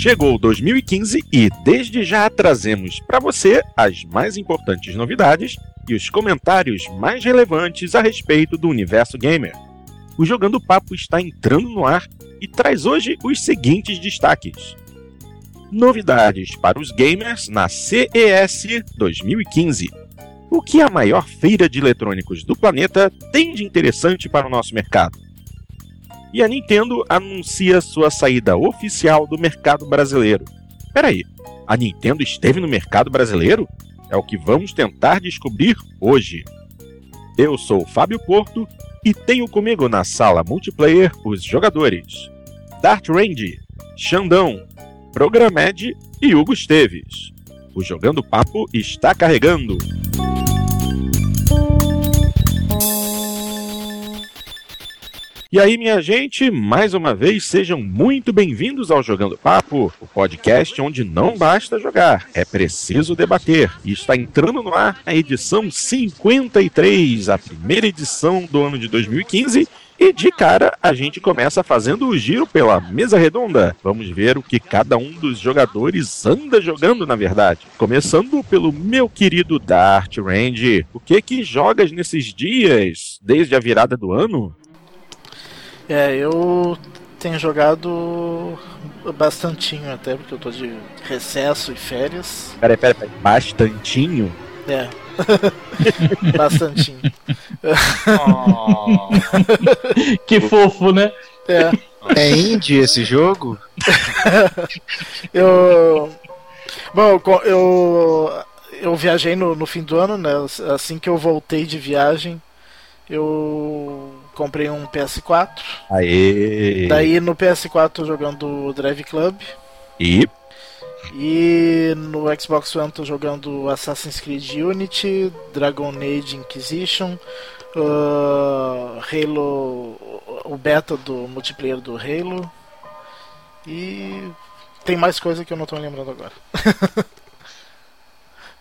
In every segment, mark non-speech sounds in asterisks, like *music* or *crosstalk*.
Chegou 2015 e desde já trazemos para você as mais importantes novidades e os comentários mais relevantes a respeito do universo gamer. O Jogando Papo está entrando no ar e traz hoje os seguintes destaques. Novidades para os gamers na CES 2015. O que a maior feira de eletrônicos do planeta tem de interessante para o nosso mercado? E a Nintendo anuncia sua saída oficial do mercado brasileiro. Peraí, a Nintendo esteve no mercado brasileiro? É o que vamos tentar descobrir hoje. Eu sou o Fábio Porto e tenho comigo na sala multiplayer os jogadores Dart Range, Xandão, Programed e Hugo Esteves. O Jogando Papo está carregando. E aí, minha gente, mais uma vez sejam muito bem-vindos ao Jogando Papo, o podcast onde não basta jogar, é preciso debater. E está entrando no ar a edição 53, a primeira edição do ano de 2015. E de cara, a gente começa fazendo o giro pela mesa redonda. Vamos ver o que cada um dos jogadores anda jogando, na verdade. Começando pelo meu querido Dart Range. O que que jogas nesses dias, desde a virada do ano? É, eu tenho jogado bastantinho até, porque eu tô de recesso e férias. Peraí, peraí, peraí. Bastantinho? É. *laughs* bastantinho. Oh. *laughs* que fofo, né? É. É indie esse jogo? *laughs* eu. Bom, eu. Eu viajei no, no fim do ano, né? Assim que eu voltei de viagem, eu comprei um PS4. Aê! Daí no PS4 tô jogando Drive Club. E? E no Xbox One tô jogando Assassin's Creed Unity, Dragon Age Inquisition, uh, Halo, o beta do multiplayer do Halo. E tem mais coisa que eu não tô lembrando agora. *laughs*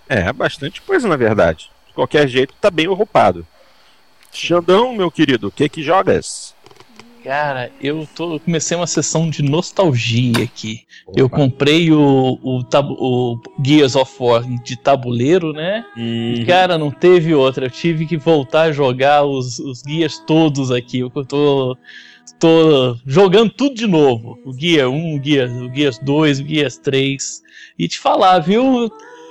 é, bastante coisa na verdade. De qualquer jeito, tá bem roupado. Xandão, meu querido, o que que jogas? Cara, eu tô comecei uma sessão de nostalgia aqui. Opa. Eu comprei o, o, o, Gears of War de tabuleiro, né? Uhum. E, cara, não teve outra. Eu tive que voltar a jogar os, os Gears todos aqui. Eu tô, tô jogando tudo de novo. O Gear 1, o Gears 2, o Gears 3. E te falar, viu?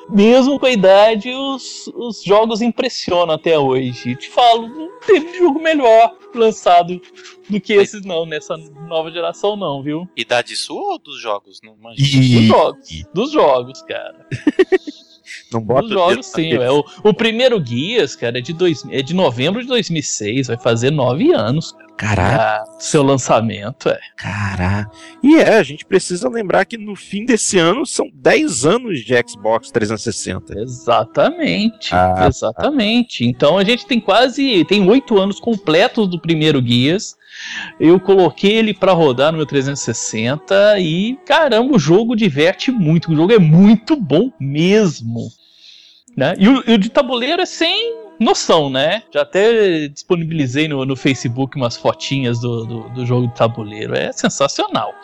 Mesmo com a idade, os, os jogos impressionam até hoje. Te falo, não teve jogo melhor lançado do que esses, não, nessa nova geração, não, viu? Idade sua ou dos jogos? Não Dos jogos. Dos jogos, cara. *laughs* Não bota Dos jogos, sim. É, o, o primeiro Guias, cara, é de, dois, é de novembro de 2006. Vai fazer nove anos, cara. Caraca. Seu lançamento, é. Caraca. E é, a gente precisa lembrar que no fim desse ano são 10 anos de Xbox 360. Exatamente. Ah, exatamente. Ah. Então a gente tem quase. Tem 8 anos completos do primeiro Guias. Eu coloquei ele para rodar no meu 360 e caramba, o jogo diverte muito. O jogo é muito bom mesmo. Né? E, o, e o de tabuleiro é sem noção, né? Já até disponibilizei no, no Facebook umas fotinhas do, do, do jogo de tabuleiro. É sensacional.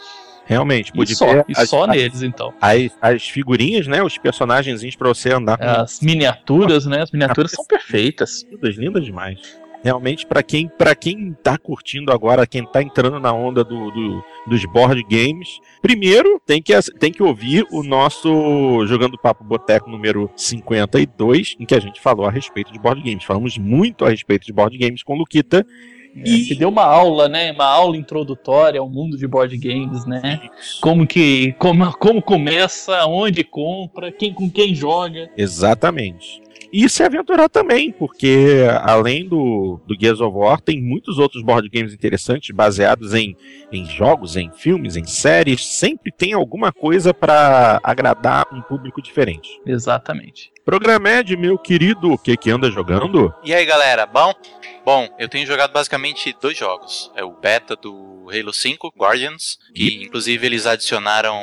Realmente, pode e só, ver. E as, só as, neles, então. As, as figurinhas, né? Os personagens para você andar com. As miniaturas, né? As miniaturas são perfeitas. Lindas, lindas demais realmente para quem para quem tá curtindo agora, quem tá entrando na onda do, do, dos board games, primeiro tem que, tem que ouvir o nosso Jogando Papo Boteco número 52, em que a gente falou a respeito de board games. Falamos muito a respeito de board games com o Luquita. É, e... Que deu uma aula, né? Uma aula introdutória ao mundo de board games, né? Isso. Como que. Como, como começa, onde compra, quem com quem joga. Exatamente e se aventurar também, porque além do, do Gears of War, tem muitos outros board games interessantes baseados em, em jogos, em filmes, em séries. Sempre tem alguma coisa para agradar um público diferente. Exatamente. Programed, meu querido, o que que anda jogando? E aí, galera, bom? Bom, eu tenho jogado basicamente dois jogos. É o beta do Halo 5, Guardians, que inclusive eles adicionaram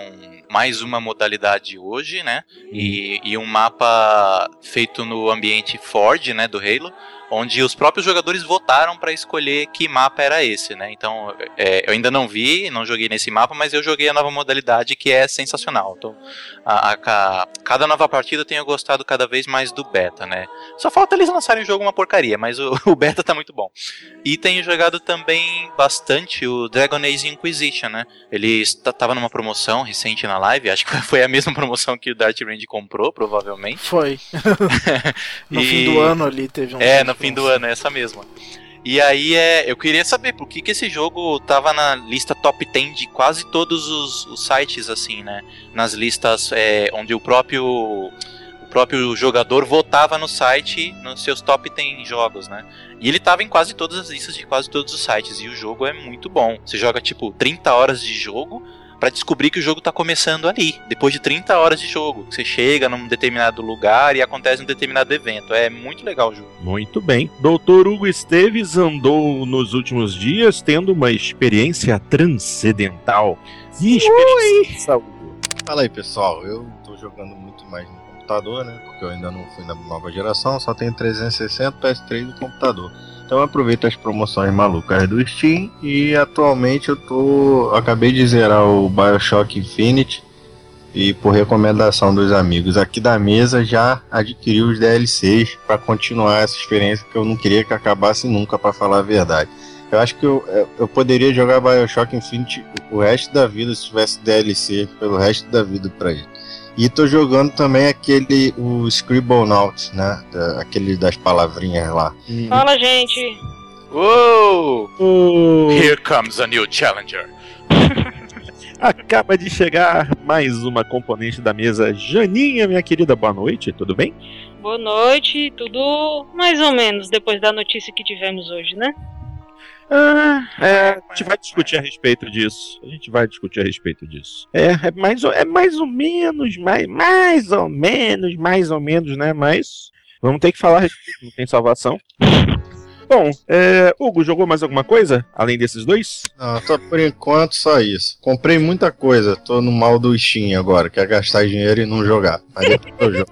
mais uma modalidade hoje, né? E, e um mapa feito no ambiente Ford, né, do Halo, onde os próprios jogadores votaram para escolher que mapa era esse, né? Então, é, eu ainda não vi, não joguei nesse mapa, mas eu joguei a nova modalidade que é sensacional. Então, a, a, a, cada nova partida eu tenho gostado cada vez mais do beta, né? Só falta eles lançarem o jogo uma porcaria, mas o, *laughs* o beta tá muito bom. E tenho jogado também bastante o Dragon Age Inquisition, né? Ele estava numa promoção recente na live, acho que *laughs* foi a mesma promoção que o Dart Range comprou, provavelmente. Foi. *laughs* no e... fim do ano ali teve um. É, no fim do ano, é essa mesma. E aí é, eu queria saber por que, que esse jogo tava na lista top 10 de quase todos os, os sites, assim, né? Nas listas é, onde o próprio o próprio jogador votava no site nos seus top 10 jogos, né? E ele tava em quase todas as listas de quase todos os sites. E o jogo é muito bom. Você joga tipo 30 horas de jogo para descobrir que o jogo tá começando ali, depois de 30 horas de jogo. Você chega num determinado lugar e acontece um determinado evento. É muito legal o jogo. Muito bem. Doutor Hugo Esteves andou nos últimos dias tendo uma experiência transcendental. Que experiência? Fala aí, pessoal. Eu tô jogando muito mais no computador, né? Porque eu ainda não fui na nova geração, só tenho 360 PS3 no computador. Então aproveito as promoções malucas do Steam e atualmente eu tô. acabei de zerar o Bioshock Infinite e por recomendação dos amigos aqui da mesa já adquiri os DLCs para continuar essa experiência que eu não queria que acabasse nunca, para falar a verdade. Eu acho que eu, eu poderia jogar Bioshock Infinite o resto da vida se tivesse DLC pelo resto da vida para ele. E tô jogando também aquele, o Scribblenauts, né? Da, aquele das palavrinhas lá. Hum. Fala, gente! Uou! Uh. Here comes a new challenger. *laughs* Acaba de chegar mais uma componente da mesa. Janinha, minha querida, boa noite, tudo bem? Boa noite, tudo mais ou menos depois da notícia que tivemos hoje, né? Ah, é, a gente vai discutir a respeito disso. A gente vai discutir a respeito disso. É, é mais, é mais ou menos, mais, mais ou menos, mais ou menos, né? Mas vamos ter que falar a respeito, não tem salvação. Bom, é, Hugo, jogou mais alguma coisa além desses dois? Não, tô por enquanto só isso. Comprei muita coisa, tô no mal do Steam agora, quer gastar dinheiro e não jogar. Mas depois eu jogo.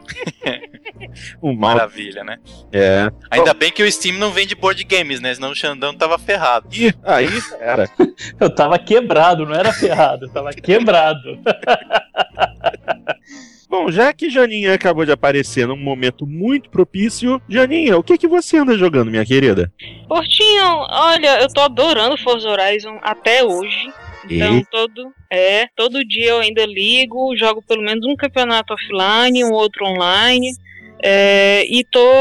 *laughs* um mal... Maravilha, né? É. Ainda Bom... bem que o Steam não vende board games, né? Senão o Xandão tava ferrado. Ih, aí era. *laughs* eu tava quebrado, não era ferrado, eu tava quebrado. *laughs* Bom, já que Janinha acabou de aparecer num momento muito propício, Janinha, o que que você anda jogando, minha querida? Portinho, olha, eu tô adorando Forza Horizon até hoje. Então e? todo é, todo dia eu ainda ligo, jogo pelo menos um campeonato offline, um outro online. É, e tô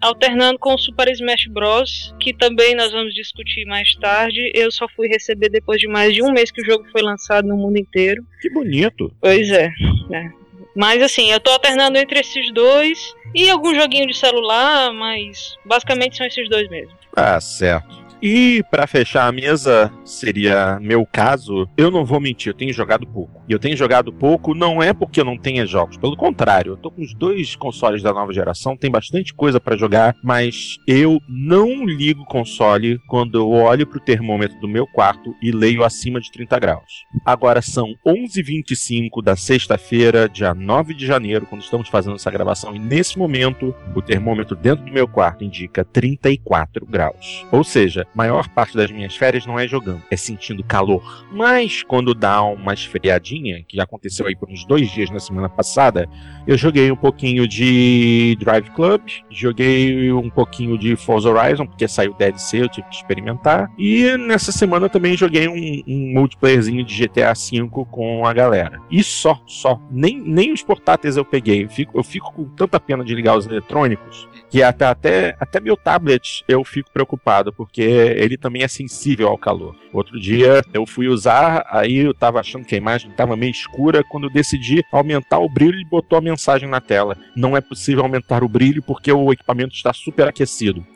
alternando com o Super Smash Bros, que também nós vamos discutir mais tarde. Eu só fui receber depois de mais de um mês que o jogo foi lançado no mundo inteiro. Que bonito! Pois é. é. Mas assim, eu tô alternando entre esses dois e algum joguinho de celular, mas basicamente são esses dois mesmo. Ah, certo. E para fechar a mesa, seria meu caso, eu não vou mentir, eu tenho jogado pouco. E eu tenho jogado pouco não é porque eu não tenha jogos, pelo contrário, eu tô com os dois consoles da nova geração, tem bastante coisa para jogar, mas eu não ligo console quando eu olho pro termômetro do meu quarto e leio acima de 30 graus. Agora são 11h25 da sexta-feira, dia 9 de janeiro, quando estamos fazendo essa gravação, e nesse momento o termômetro dentro do meu quarto indica 34 graus. Ou seja, maior parte das minhas férias não é jogando, é sentindo calor. Mas quando dá uma esfriadinha, que já aconteceu aí por uns dois dias na semana passada, eu joguei um pouquinho de Drive Club, joguei um pouquinho de Forza Horizon, porque saiu DLC, eu tive que experimentar. E nessa semana também joguei um, um multiplayerzinho de GTA V com a galera. E só, só. Nem, nem os portáteis eu peguei. Eu fico, eu fico com tanta pena de ligar os eletrônicos que até, até, até meu tablet eu fico preocupado, porque ele também é sensível ao calor. Outro dia eu fui usar, aí eu tava achando que a imagem estava meio escura, quando eu decidi aumentar o brilho, ele botou a mensagem na tela. Não é possível aumentar o brilho porque o equipamento está super aquecido.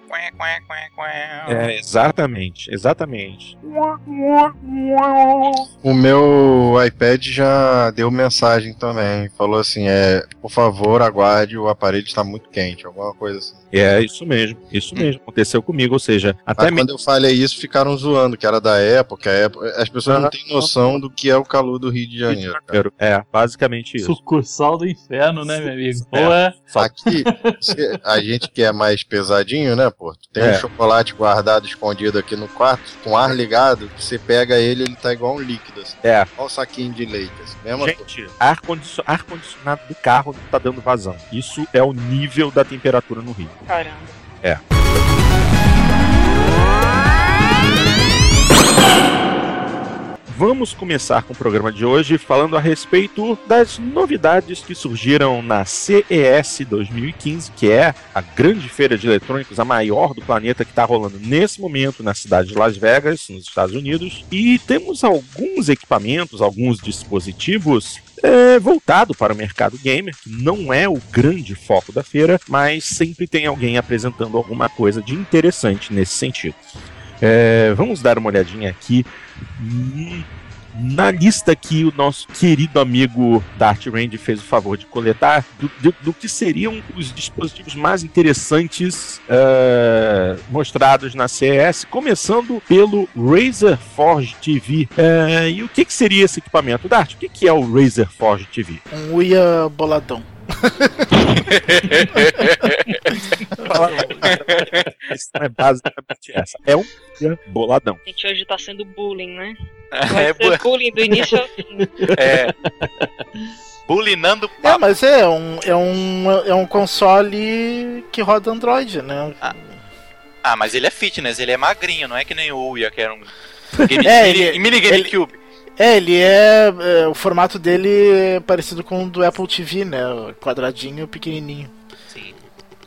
É, exatamente, exatamente. O meu iPad já deu mensagem também. Falou assim: é, por favor, aguarde, o aparelho está muito quente, alguma coisa assim. É isso mesmo, isso mesmo. Aconteceu comigo, ou seja, até Mas quando eu falei isso, ficaram zoando, que era da época. época as pessoas não têm noção do que é o calor do Rio de Janeiro. cara. É, basicamente isso. Sucursal do inferno, né, meu amigo? É. Pô, é. Só Aqui, *laughs* a gente que é mais pesadinho, né, pô? Tu tem É. um chocolate guardado escondido aqui no quarto, com ar ligado, que você pega ele, ele tá igual um líquido, assim. É. Igual um saquinho de leite, assim. Mesma. Gente, ar, condicio- ar condicionado do carro tá dando vazão. Isso é o nível da temperatura no Rio. Caramba. Vamos começar com o programa de hoje falando a respeito das novidades que surgiram na CES 2015, que é a grande feira de eletrônicos, a maior do planeta que está rolando nesse momento na cidade de Las Vegas, nos Estados Unidos. E temos alguns equipamentos, alguns dispositivos é, voltado para o mercado gamer, que não é o grande foco da feira, mas sempre tem alguém apresentando alguma coisa de interessante nesse sentido. É, vamos dar uma olhadinha aqui na lista que o nosso querido amigo Dart Range fez o favor de coletar do, do- do que seriam os dispositivos mais interessantes é, mostrados na CES, começando pelo Razer Forge TV. É, e o que, que seria esse equipamento, Dart? O que, que é o Razer Forge TV? Um Uia boladão. É basicamente essa. É um boladão. A gente hoje tá sendo bullying, né? É, Vai bu- ser bullying do início ao fim. *laughs* é. Bulinando É, papo. mas é um, é um, é um console que roda Android, né? Ah, mas ele é fitness, ele é magrinho, não é que nem o Uia, que era um *laughs* game, É, mini, ele- mini ele- GameCube. É, ele é, é, O formato dele é parecido com o do Apple TV, né? Quadradinho pequenininho. Sim.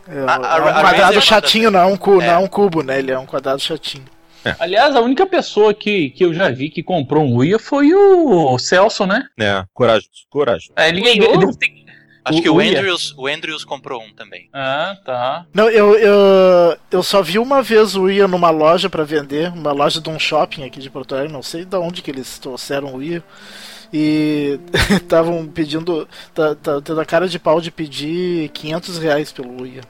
É, A- a- é um a quadrado Razer chatinho, não é um, cu, É. não é um cubo, né? Ele é um quadrado chatinho. Aliás, a única pessoa que, que eu já vi que comprou um Uia foi o Celso, né? É, corajoso, corajoso. É, ele, Wii ele U? Acho O que o Uia. Andrews, o Andrews comprou um também. Ah, tá. Não, eu, eu, eu só vi uma vez o Wii numa loja pra vender, uma loja de um shopping aqui de Porto Alegre, não sei de onde que eles trouxeram o Wii. E *laughs* estavam pedindo, tá, tá tendo a cara de pau de pedir 500 reais pelo Wii.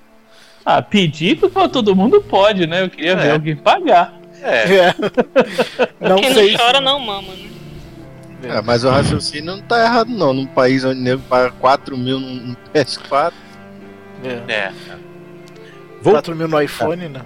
Ah, pedir pra todo mundo pode, né? Eu queria ver É. alguém pagar. É, É. Não Quem sei. não chora não mama, né? É, mas o raciocínio não tá errado, não. Num país onde nego paga 4 mil num num PS4. É. é. Vou 4 mil no iPhone, né?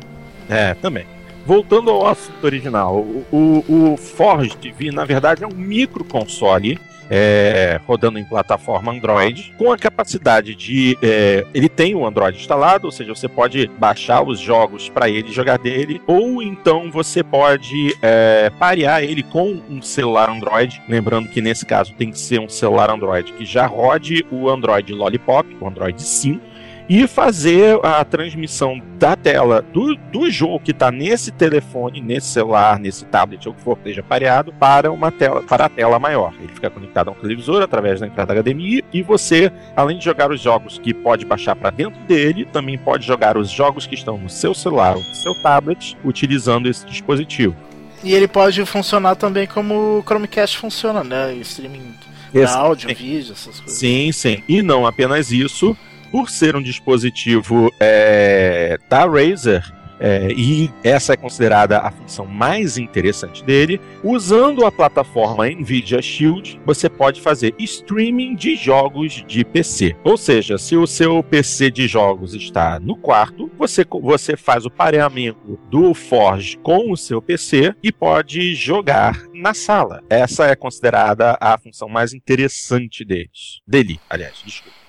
É, também. Voltando ao assunto original, o, o, o Forge TV, na verdade, é um microconsole é, rodando em plataforma Android, com a capacidade de. é, ele tem o Android instalado, ou seja, você pode baixar os jogos para ele jogar dele, ou então você pode é, parear ele com um celular Android. Lembrando que nesse caso tem que ser um celular Android que já rode o Android Lollipop, o Android 5 e fazer a transmissão da tela do, do jogo que está nesse telefone, nesse celular, nesse tablet ou o que for que esteja pareado para uma tela para a tela maior. Ele fica conectado a um televisor através da entrada HDMI e você, além de jogar os jogos que pode baixar para dentro dele, também pode jogar os jogos que estão no seu celular ou no seu tablet utilizando esse dispositivo. E ele pode funcionar também como o Chromecast funciona, né? Streaming Esse- áudio, sim. vídeo, essas coisas. Sim, sim. E não apenas isso, por ser um dispositivo é, da Razer, é, e essa é considerada a função mais interessante dele, usando a plataforma Nvidia Shield, você pode fazer streaming de jogos de PC. Ou seja, se o seu PC de jogos está no quarto, você, você faz o pareamento do Forge com o seu PC e pode jogar na sala. Essa é considerada a função mais interessante deles. Dele, aliás, desculpa.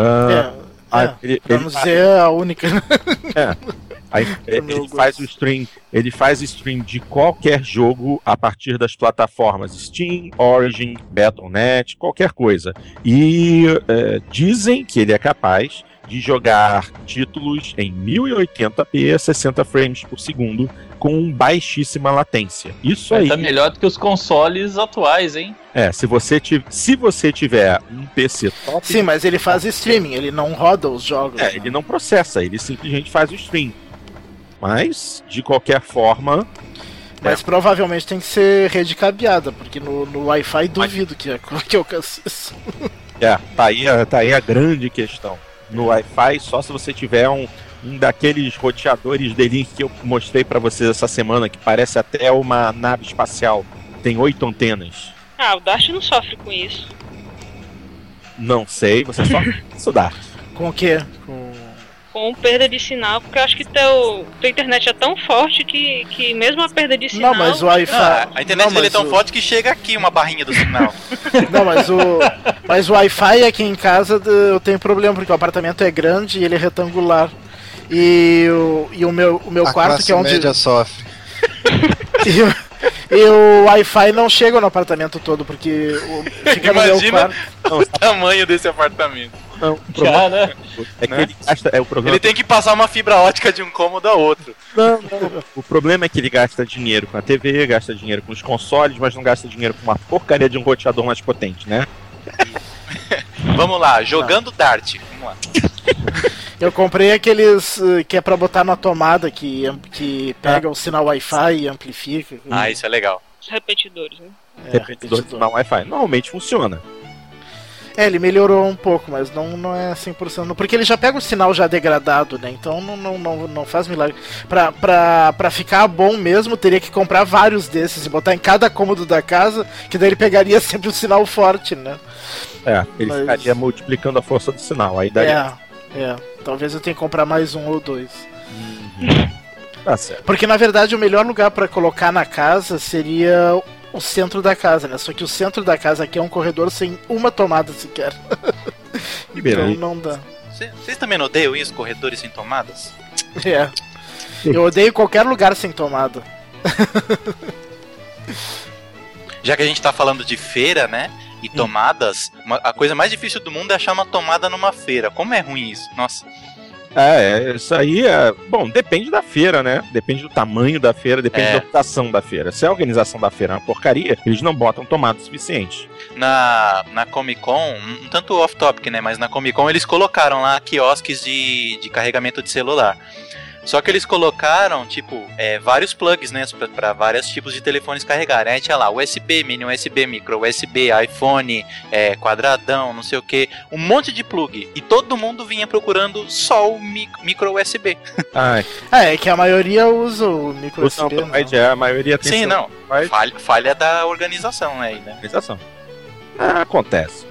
Ah, É, é, ele, pra ele não fa- dizer a única. aí, *laughs* ele faz o stream, ele faz stream de qualquer jogo a partir das plataformas Steam, Origin, Battle.net, qualquer coisa. E eh, dizem que ele é capaz de jogar títulos em 1080p a 60 frames por segundo com baixíssima latência. Isso aí Tá melhor do que os consoles atuais, hein? É, se você tiver, se você tiver um PC top, Sim, mas ele faz streaming, ele não roda os jogos. É, né? ele não processa, ele simplesmente faz o stream. Mas, de qualquer forma, Mas provavelmente tem que ser rede cabeada, porque no, no Wi-Fi duvido que, é- *laughs* que alcance isso. É, tá aí, a- tá aí a grande questão. No Wi-Fi, só se você tiver um, um daqueles roteadores de link que eu mostrei pra vocês essa semana, que parece até uma nave espacial. Tem oito antenas. Ah, o Dart não sofre com isso. Não sei, você só *laughs* estudar. Com o quê? Com... Com perda de sinal, porque eu acho que teu, tua internet é tão forte que, que mesmo a perda de sinal. Não, mas o Wi-Fi. Não, a internet não, dele é tão o- forte que chega aqui uma barrinha do sinal. *laughs* Não, mas o. Mas o Wi-Fi aqui em casa eu tenho problema, porque o apartamento é grande e ele é retangular. E o, e o meu, o meu a quarto, que é onde. média sofre. E, o- e o Wi-Fi não chega no apartamento todo, porque o, fica no meu Imagina. quarto. o tamanho desse apartamento. Não, o problema Cara, é que né? ele gasta. É o problema. Ele tem que passar uma fibra ótica de um cômodo a outro. Não, não. O problema é que ele gasta dinheiro com a TV, gasta dinheiro com os consoles, mas não gasta dinheiro com uma porcaria de um roteador mais potente, né? *laughs* Vamos lá, jogando Dart. Lá. *laughs* Eu comprei aqueles eh, que é pra botar na tomada, que, que pega o sinal Wi-Fi e amplifica. Ah, isso é legal. Os repetidores, né? é, Repetidor de sinal Wi-Fi. Normalmente funciona. É, ele melhorou um pouco, mas não, não é 100%. não, Porque ele já pega o sinal já degradado, né? Então não, não, não, não faz milagre. Pra, pra, pra ficar bom mesmo, teria que comprar vários desses e botar em cada cômodo da casa, que daí ele pegaria *laughs* sempre o sinal forte, né? É, ele Mas- ficaria multiplicando a força do sinal. Aí daria. É, é. Talvez eu tenha que comprar mais um ou dois. Tá certo. Porque na verdade o melhor lugar pra colocar na casa seria o centro da casa, né? Só que o centro da casa aqui é um corredor sem uma tomada sequer. *laughs* Que Então não dá. Cê- Vocês também não odeiam isso, corredores sem tomadas? *laughs* É. Eu odeio qualquer lugar sem tomada. *laughs* Já que a gente tá falando de feira, né? E tomadas, uma- a coisa mais difícil do mundo é achar uma tomada numa feira. Como é ruim isso? Nossa. É, é, isso aí é. Bom, depende da feira, né? Depende do tamanho da feira, depende É. da organização da feira. Se a organização da feira é uma porcaria, eles não botam tomada suficiente. Na, na Comic Con, um um tanto off-topic, né? Mas na Comic Con eles colocaram lá quiosques de, de carregamento de celular. Só que eles colocaram, tipo, é, vários plugs, né? pra- Pra vários tipos de telefones carregarem. Aí tinha lá USB, mini USB, micro USB, iPhone, é, quadradão, não sei o que. Um monte de plug. E todo mundo vinha procurando só o mi- micro USB. Ah, *laughs* É, é que a maioria usa o micro o Samsung USB. é, a maioria tem Sim, seu- não. Falha, falha da organização aí, né? organização. Ah, acontece.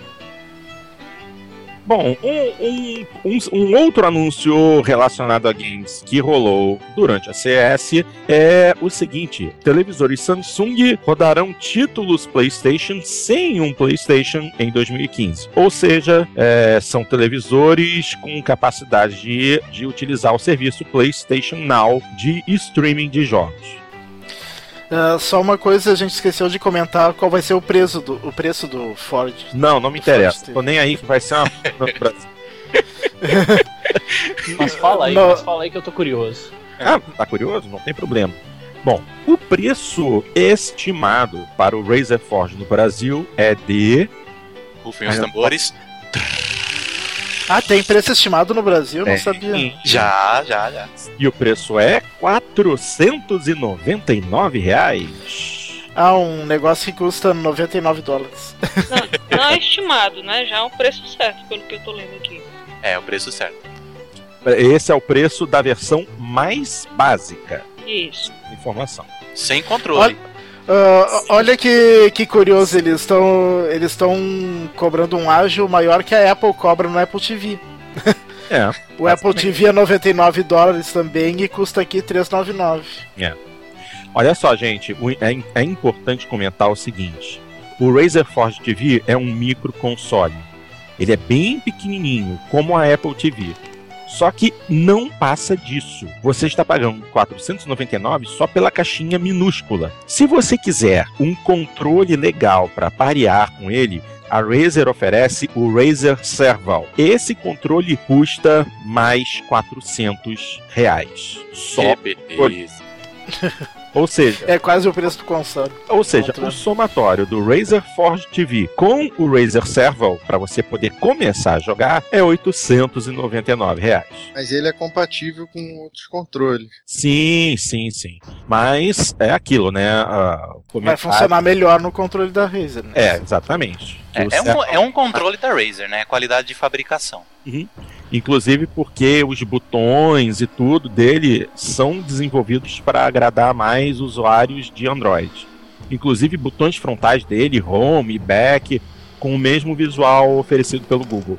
Bom, um, um, um, outro anúncio relacionado a games que rolou durante a CS é o seguinte: televisores Samsung rodarão títulos PlayStation sem um PlayStation em 2015. Ou seja, é, são televisores com capacidade de, de utilizar o serviço PlayStation Now de streaming de jogos. Ah, só uma coisa a gente esqueceu de comentar qual vai ser o preço do, o preço do Ford. Não, não me interessa. Ford Tô nem aí que vai ser uma. *laughs* *laughs* mas fala aí, Não. mas fala aí que eu tô curioso. Ah, tá curioso? Não tem problema. Bom, o preço estimado para o Razer Forge no Brasil é de. Rufem os tambores. Ah, tem preço estimado no Brasil? Não É, sabia. Já, já, já. E o preço é 499 reais. Ah, um negócio que custa 99 dólares. Não, não é estimado, né? Já é um preço certo, pelo que eu tô lendo aqui. É, o preço certo. Esse é o preço da versão mais básica Isso. informação. Sem controle. Ah, olha que, que curioso, eles estão eles estão cobrando um ágio maior que a Apple cobra no Apple TV. *laughs* É. O Apple TV é 99 dólares também e custa aqui 399. Olha só, gente, é, é importante comentar o seguinte: o Razer Forge TV é um micro console. Ele é bem pequenininho, como a Apple TV. Só que não passa disso. Você está pagando 499 só pela caixinha minúscula. Se você quiser um controle legal para parear com ele, a Razer oferece o Razer Serval. Esse controle custa mais 400 reais. Só Que beleza. *laughs* Ou seja, É quase o preço do console. ou seja, Contra. o somatório do Razer Forge TV com o Razer Serval para você poder começar a jogar é 899 reais. Mas ele é compatível com outros controles. Sim, sim, sim. Mas é aquilo, né? Vai funcionar melhor no controle da Razer, né? É, exatamente. É, é um, é um controle da Razer, né? Qualidade de fabricação. Inclusive porque os botões e tudo dele são desenvolvidos para agradar mais usuários de Android. Inclusive botões frontais dele, home e back, com o mesmo visual oferecido pelo Google.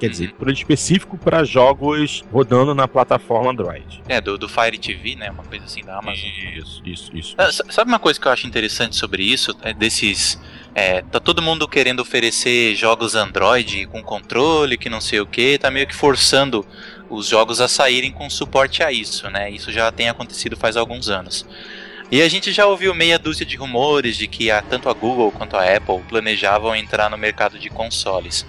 Quer dizer, Uhum. por específico para jogos rodando na plataforma Android. É, do, do Fire TV, né? Uma coisa assim da Amazon. Isso, isso, isso. Ah, sa- Sabe uma coisa que eu acho interessante sobre isso? É desses. É, tá todo mundo querendo oferecer jogos Android com controle, que não sei o que, tá meio que forçando os jogos a saírem com suporte a isso, né? Isso já tem acontecido faz alguns anos. E a gente já ouviu meia dúzia de rumores de que a, tanto a Google quanto a Apple planejavam entrar no mercado de consoles.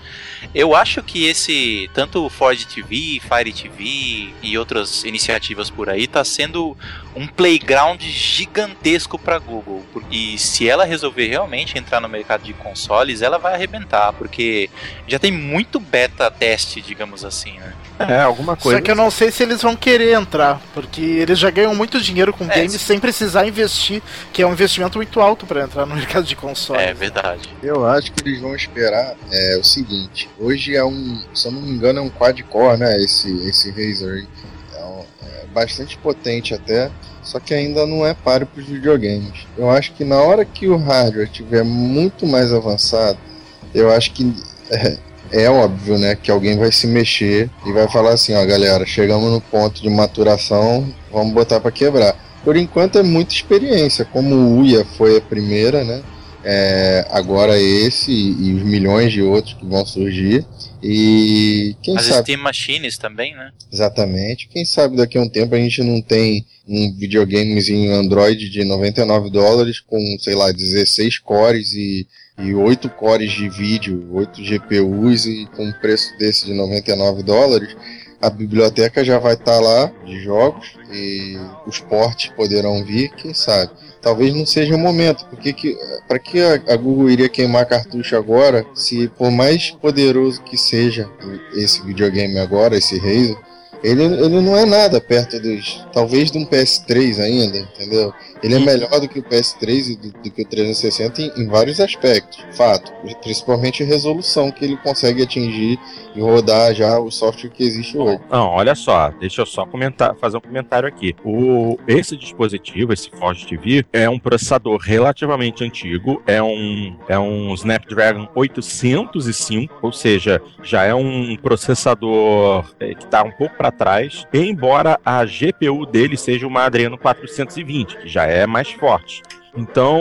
Eu acho que esse, tanto o Ford TV, Fire TV e outras iniciativas por aí, tá sendo um playground gigantesco para Google. E se ela resolver realmente entrar no mercado de consoles, ela vai arrebentar, porque já tem muito beta teste, digamos assim, né? É, alguma coisa. Só que eu não sei se eles vão querer entrar, porque eles já ganham muito dinheiro com É, games sim. sem precisar investir, que é um investimento muito alto para entrar no *laughs* mercado de console. É verdade. Eu acho que eles vão esperar é, o seguinte. Hoje é um, se eu não me engano, é um quad-core, né? Esse, esse Razer aí. É, um- é bastante potente até, só que ainda não é páreo para os videogames. Eu acho que na hora que o hardware estiver muito mais avançado, eu acho que é, é óbvio, né, que alguém vai se mexer e vai falar assim, ó, galera, chegamos no ponto de maturação, vamos botar para quebrar. Por enquanto é muita experiência, como o Uia foi a primeira, né? É, agora esse e os milhões de outros que vão surgir. E quem As sabe, Steam Machines também, né? exatamente, quem sabe daqui a um tempo a gente não tem um videogamezinho Android de 99 dólares com, sei lá, 16 cores e, e 8 cores de vídeo, 8 GPUs e com um preço desse de 99 dólares. A biblioteca já vai estar lá de jogos e os portes poderão vir, quem sabe talvez não seja o momento, porque que, para que a, a Google iria queimar cartucho agora, se por mais poderoso que seja esse videogame agora, esse Razer, ele, ele não é nada perto dos, talvez de um PS3 ainda, entendeu? Ele é melhor do que o PS3 e do, do que o 360 em, em vários aspectos, fato, principalmente a resolução que ele consegue atingir e rodar já o software que existe hoje. Não, olha só, deixa eu só comentar, fazer um comentário aqui. O, esse dispositivo, esse Forge TV, é um processador relativamente antigo, é um, é um Snapdragon 805, ou seja, já é um processador é, que está um pouco para trás, embora a GPU dele seja uma Adreno 420, que já é mais forte. Então,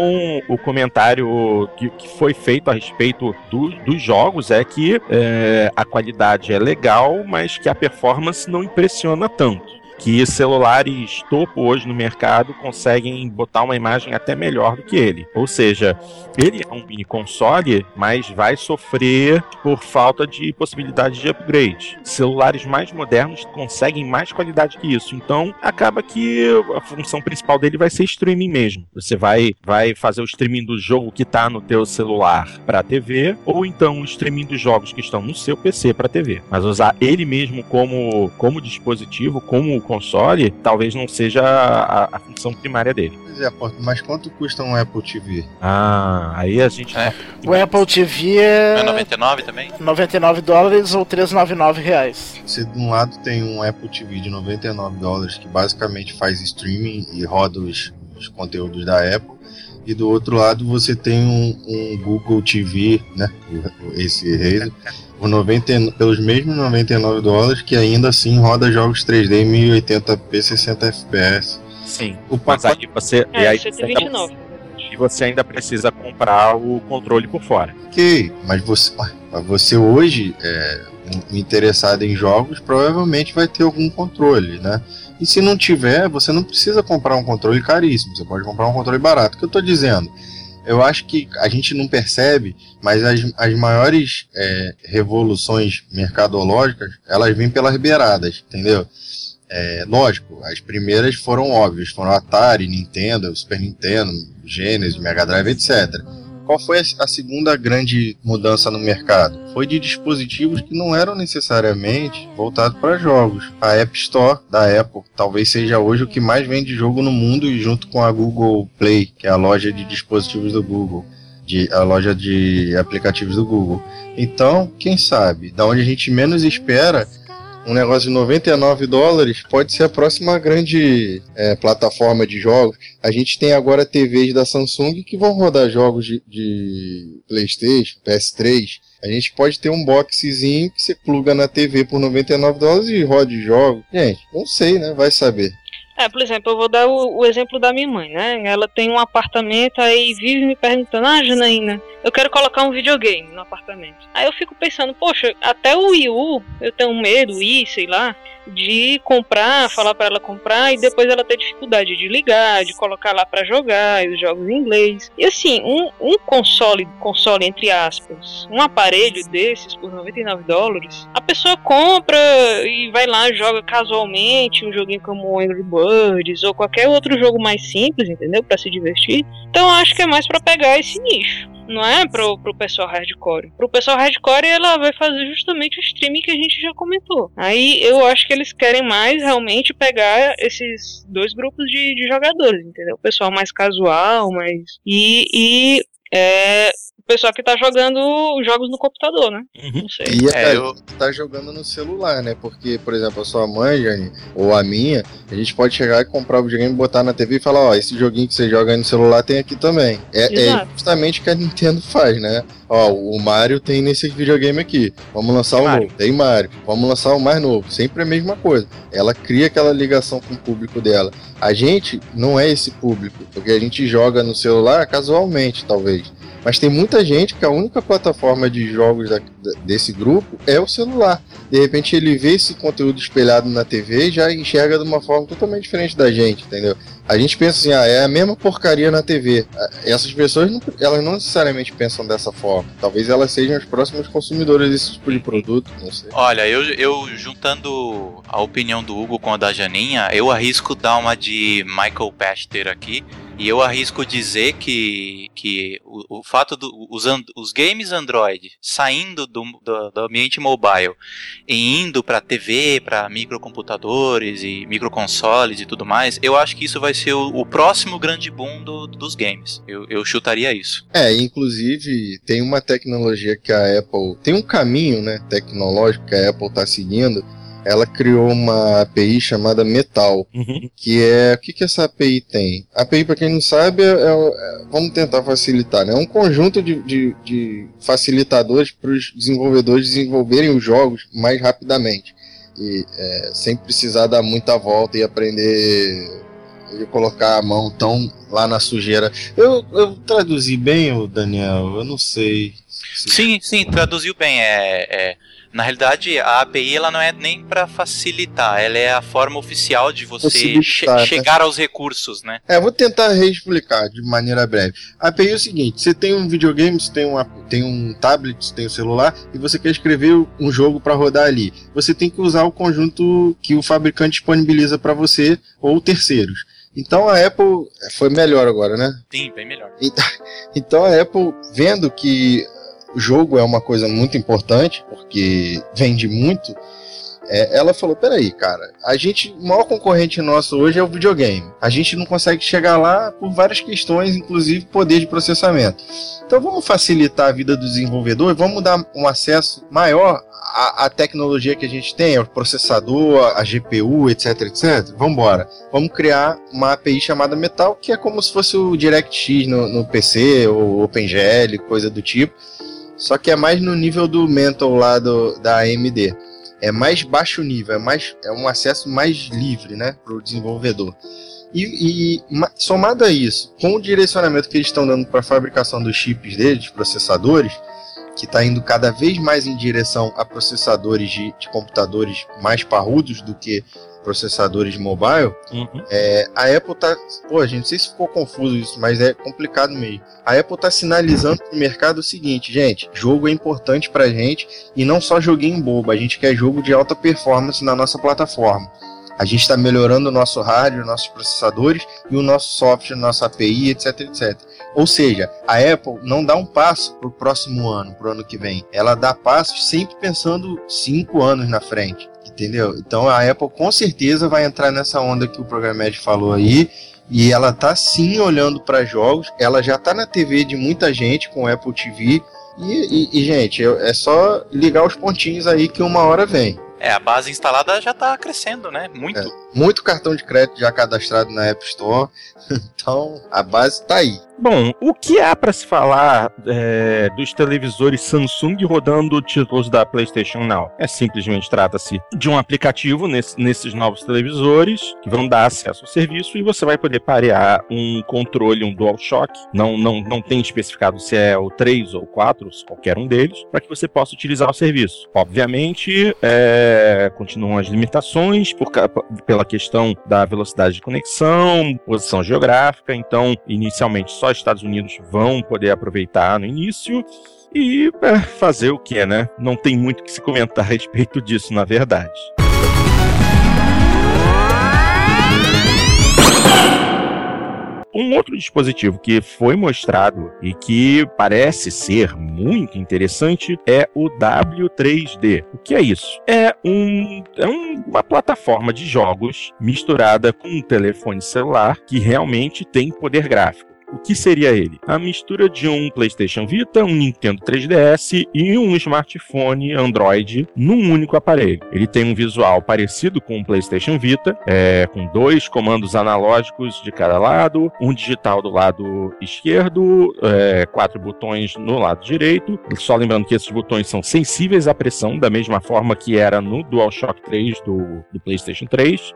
o comentário que, que foi feito a respeito do- dos jogos é que é, a qualidade é legal, mas que a performance não impressiona tanto. Que celulares topo hoje no mercado conseguem botar uma imagem até melhor do que ele. Ou seja, ele é um mini console, mas vai sofrer por falta de possibilidade de upgrade. Celulares mais modernos conseguem mais qualidade que isso. Então, acaba que a função principal dele vai ser streaming mesmo. Você vai, vai fazer o streaming do jogo que está no teu celular para a TV, ou então o streaming dos jogos que estão no seu PC para a TV. Mas usar ele mesmo como, como dispositivo, como console, talvez não seja a, a função primária dele. Pois é, mas quanto custa um Apple TV? Ah, aí a gente. É. O Apple TV é é 99 também? 99 dólares ou 399 reais. Você de um lado tem um Apple TV de 99 dólares que basicamente faz streaming e roda os, os conteúdos da Apple. E do outro lado você tem um, um Google TV, né? Esse Razer, por 90, pelos mesmos 99 dólares, que ainda assim roda jogos 3D em 1080p 60 FPS. Sim. O Mas pacote aí você. e É, aí você ainda, 129. e você ainda precisa comprar o controle por fora. ok, mas você, mas você hoje, é, interessado em jogos, provavelmente vai ter algum controle, né? E se não tiver, você não precisa comprar um controle caríssimo, você pode comprar um controle barato. O que eu estou dizendo? Eu acho que a gente não percebe, mas as, as maiores é, revoluções mercadológicas, elas vêm pelas beiradas, entendeu? É, lógico, as primeiras foram óbvias, foram Atari, Nintendo, Super Nintendo, Genesis, Mega Drive, etc. Qual foi a segunda grande mudança no mercado? Foi de dispositivos que não eram necessariamente voltados para jogos. A App Store da Apple talvez seja hoje o que mais vende jogo no mundo e junto com a Google Play, que é a loja de dispositivos do Google. De, a loja de aplicativos do Google. Então, quem sabe, da onde a gente menos espera, um negócio de 99 dólares pode ser a próxima grande é, plataforma de jogos. A gente tem agora TVs da Samsung que vão rodar jogos de, de PlayStation, PS3. A gente pode ter um boxezinho que você pluga na TV por 99 dólares e roda jogos. Gente, não sei, né? Vai saber. É, por exemplo, eu vou dar o, o, exemplo da minha mãe, né? Ela tem um apartamento aí vive me perguntando, ah, Janaína, eu quero colocar um videogame no apartamento. Aí eu fico pensando, poxa, até o Wii U, eu tenho medo, Wii, sei lá, de comprar, falar para ela comprar e depois ela ter dificuldade de ligar, de colocar lá para jogar os jogos em inglês. E assim, um, um console, console entre aspas, um aparelho desses por 99 dólares, a pessoa compra e vai lá joga casualmente um joguinho como Angry Birds ou qualquer outro jogo mais simples, entendeu? Para se divertir. Então acho que é mais para pegar esse nicho não é pro, pro pessoal hardcore. Pro pessoal hardcore, ela vai fazer justamente o streaming que a gente já comentou. Aí eu acho que eles querem mais realmente pegar esses dois grupos de, de jogadores, entendeu? O pessoal mais casual, mais. E, e é, pessoal que tá jogando jogos no computador, né? Uhum. Não sei. E é, eu... tá jogando no celular, né? Porque, por exemplo, a sua mãe, Jane, ou a minha, a gente pode chegar e comprar o videogame, botar na TV e falar, ó, esse joguinho que você joga aí no celular tem aqui também. É, é justamente o que a Nintendo faz, né? Ó, o Mario tem nesse videogame aqui. Vamos lançar tem o Mario. novo. Tem Mario. Vamos lançar o mais novo. Sempre a mesma coisa. Ela cria aquela ligação com o público dela. A gente não é esse público, porque a gente joga no celular casualmente, talvez. Mas tem muita gente que a única plataforma de jogos da, desse grupo é o celular. De repente ele vê esse conteúdo espelhado na TV e já enxerga de uma forma totalmente diferente da gente, entendeu? A gente pensa assim, ah, é a mesma porcaria na TV. Essas pessoas, não, elas não necessariamente pensam dessa forma. Talvez elas sejam os próximos consumidores desse tipo de produto, não sei. Olha, eu, eu juntando a opinião do Hugo com a da Janinha, eu arrisco dar uma de Michael Pachter aqui e eu arrisco dizer que, que o, o fato dos do, os games Android saindo do, do, do ambiente mobile e indo para TV, para microcomputadores e microconsoles e tudo mais, eu acho que isso vai ser o, o próximo grande boom do, dos games. Eu, eu chutaria isso. É, inclusive tem uma tecnologia que a Apple tem um caminho, né, tecnológico que a Apple está seguindo ela criou uma API chamada Metal, uhum. que é o que, que essa API tem? A API, para quem não sabe, é, é, vamos tentar facilitar, né? É um conjunto de, de, de facilitadores para os desenvolvedores desenvolverem os jogos mais rapidamente e é, sem precisar dar muita volta e aprender e colocar a mão tão lá na sujeira. Eu, eu traduzi bem, o Daniel, eu não sei. Sim, sim, traduziu bem. É, é na realidade, a API ela não é nem para facilitar, ela é a forma oficial de você che né? chegar aos recursos, né? É, vou tentar reexplicar de maneira breve. A API é o seguinte: você tem um videogame, você tem, uma, tem um tablet, você tem um celular e você quer escrever um jogo para rodar ali. Você tem que usar o conjunto que o fabricante disponibiliza para você ou terceiros. Então a Apple foi melhor agora, né? Sim, bem melhor. Então, *laughs* então a Apple, vendo que o jogo é uma coisa muito importante, porque vende muito. É, ela falou: peraí, cara, a gente, o maior concorrente nosso hoje é o videogame. A gente não consegue chegar lá por várias questões, inclusive poder de processamento. Então vamos facilitar a vida do desenvolvedor, vamos dar um acesso maior à, à tecnologia que a gente tem, ao processador, a GPU, etc, etc. Vamos embora. Vamos criar uma API chamada Metal, que é como se fosse o DirectX no, no PC, ou OpenGL, coisa do tipo só que é mais no nível do Mental lá do, da AMD. É mais baixo nível, é, mais, é um acesso mais livre né, para o desenvolvedor. E, e, somado a isso, com o direcionamento que eles estão dando para a fabricação dos chips deles, processadores, que está indo cada vez mais em direção a processadores de, de computadores mais parrudos do que processadores mobile, uhum. é, a Apple tá. Pô, gente, não sei se ficou confuso isso, mas é complicado mesmo. A Apple tá sinalizando pro mercado o seguinte, gente, jogo é importante pra gente e não só joguinho bobo, a gente quer jogo de alta performance na nossa plataforma. A gente está melhorando o nosso hardware, nossos processadores e o nosso software, nossa API, etc, etc. Ou seja, a Apple não dá um passo para o próximo ano, para o ano que vem. Ela dá passos sempre pensando cinco anos na frente. Entendeu? Então a Apple com certeza vai entrar nessa onda que o Programmed falou aí. E ela tá sim olhando para jogos. Ela já tá na TV de muita gente com Apple TV. E, e, e, gente, é só ligar os pontinhos aí que uma hora vem. É, a base instalada já está crescendo, né? Muito. É, muito cartão de crédito já cadastrado na App Store. *laughs* então, a base está aí. Bom, o que há para se falar é, dos televisores Samsung rodando títulos da PlayStation Now? É simplesmente trata-se de um aplicativo nesse, nesses novos televisores que vão dar acesso ao serviço e você vai poder parear um controle, um DualShock. Não, não, não tem especificado se é o 3 ou 4, qualquer um deles, para que você possa utilizar o serviço. Obviamente, é, continuam as limitações por, pela questão da velocidade de conexão, posição geográfica. Então, inicialmente só Estados Unidos vão poder aproveitar no início e é, fazer o que é, né? Não tem muito que se comentar a respeito disso, na verdade. Um outro dispositivo que foi mostrado e que parece ser muito interessante é o W3D. O que é isso? É, um, é um, uma plataforma de jogos misturada com um telefone celular que realmente tem poder gráfico. O que seria ele? A mistura de um PlayStation Vita, um Nintendo 3DS e um smartphone Android num único aparelho. Ele tem um visual parecido com um PlayStation Vita, é, com dois comandos analógicos de cada lado, um digital do lado esquerdo, é, quatro botões no lado direito. Só lembrando que esses botões são sensíveis à pressão, da mesma forma que era no DualShock 3 do, do PlayStation 3.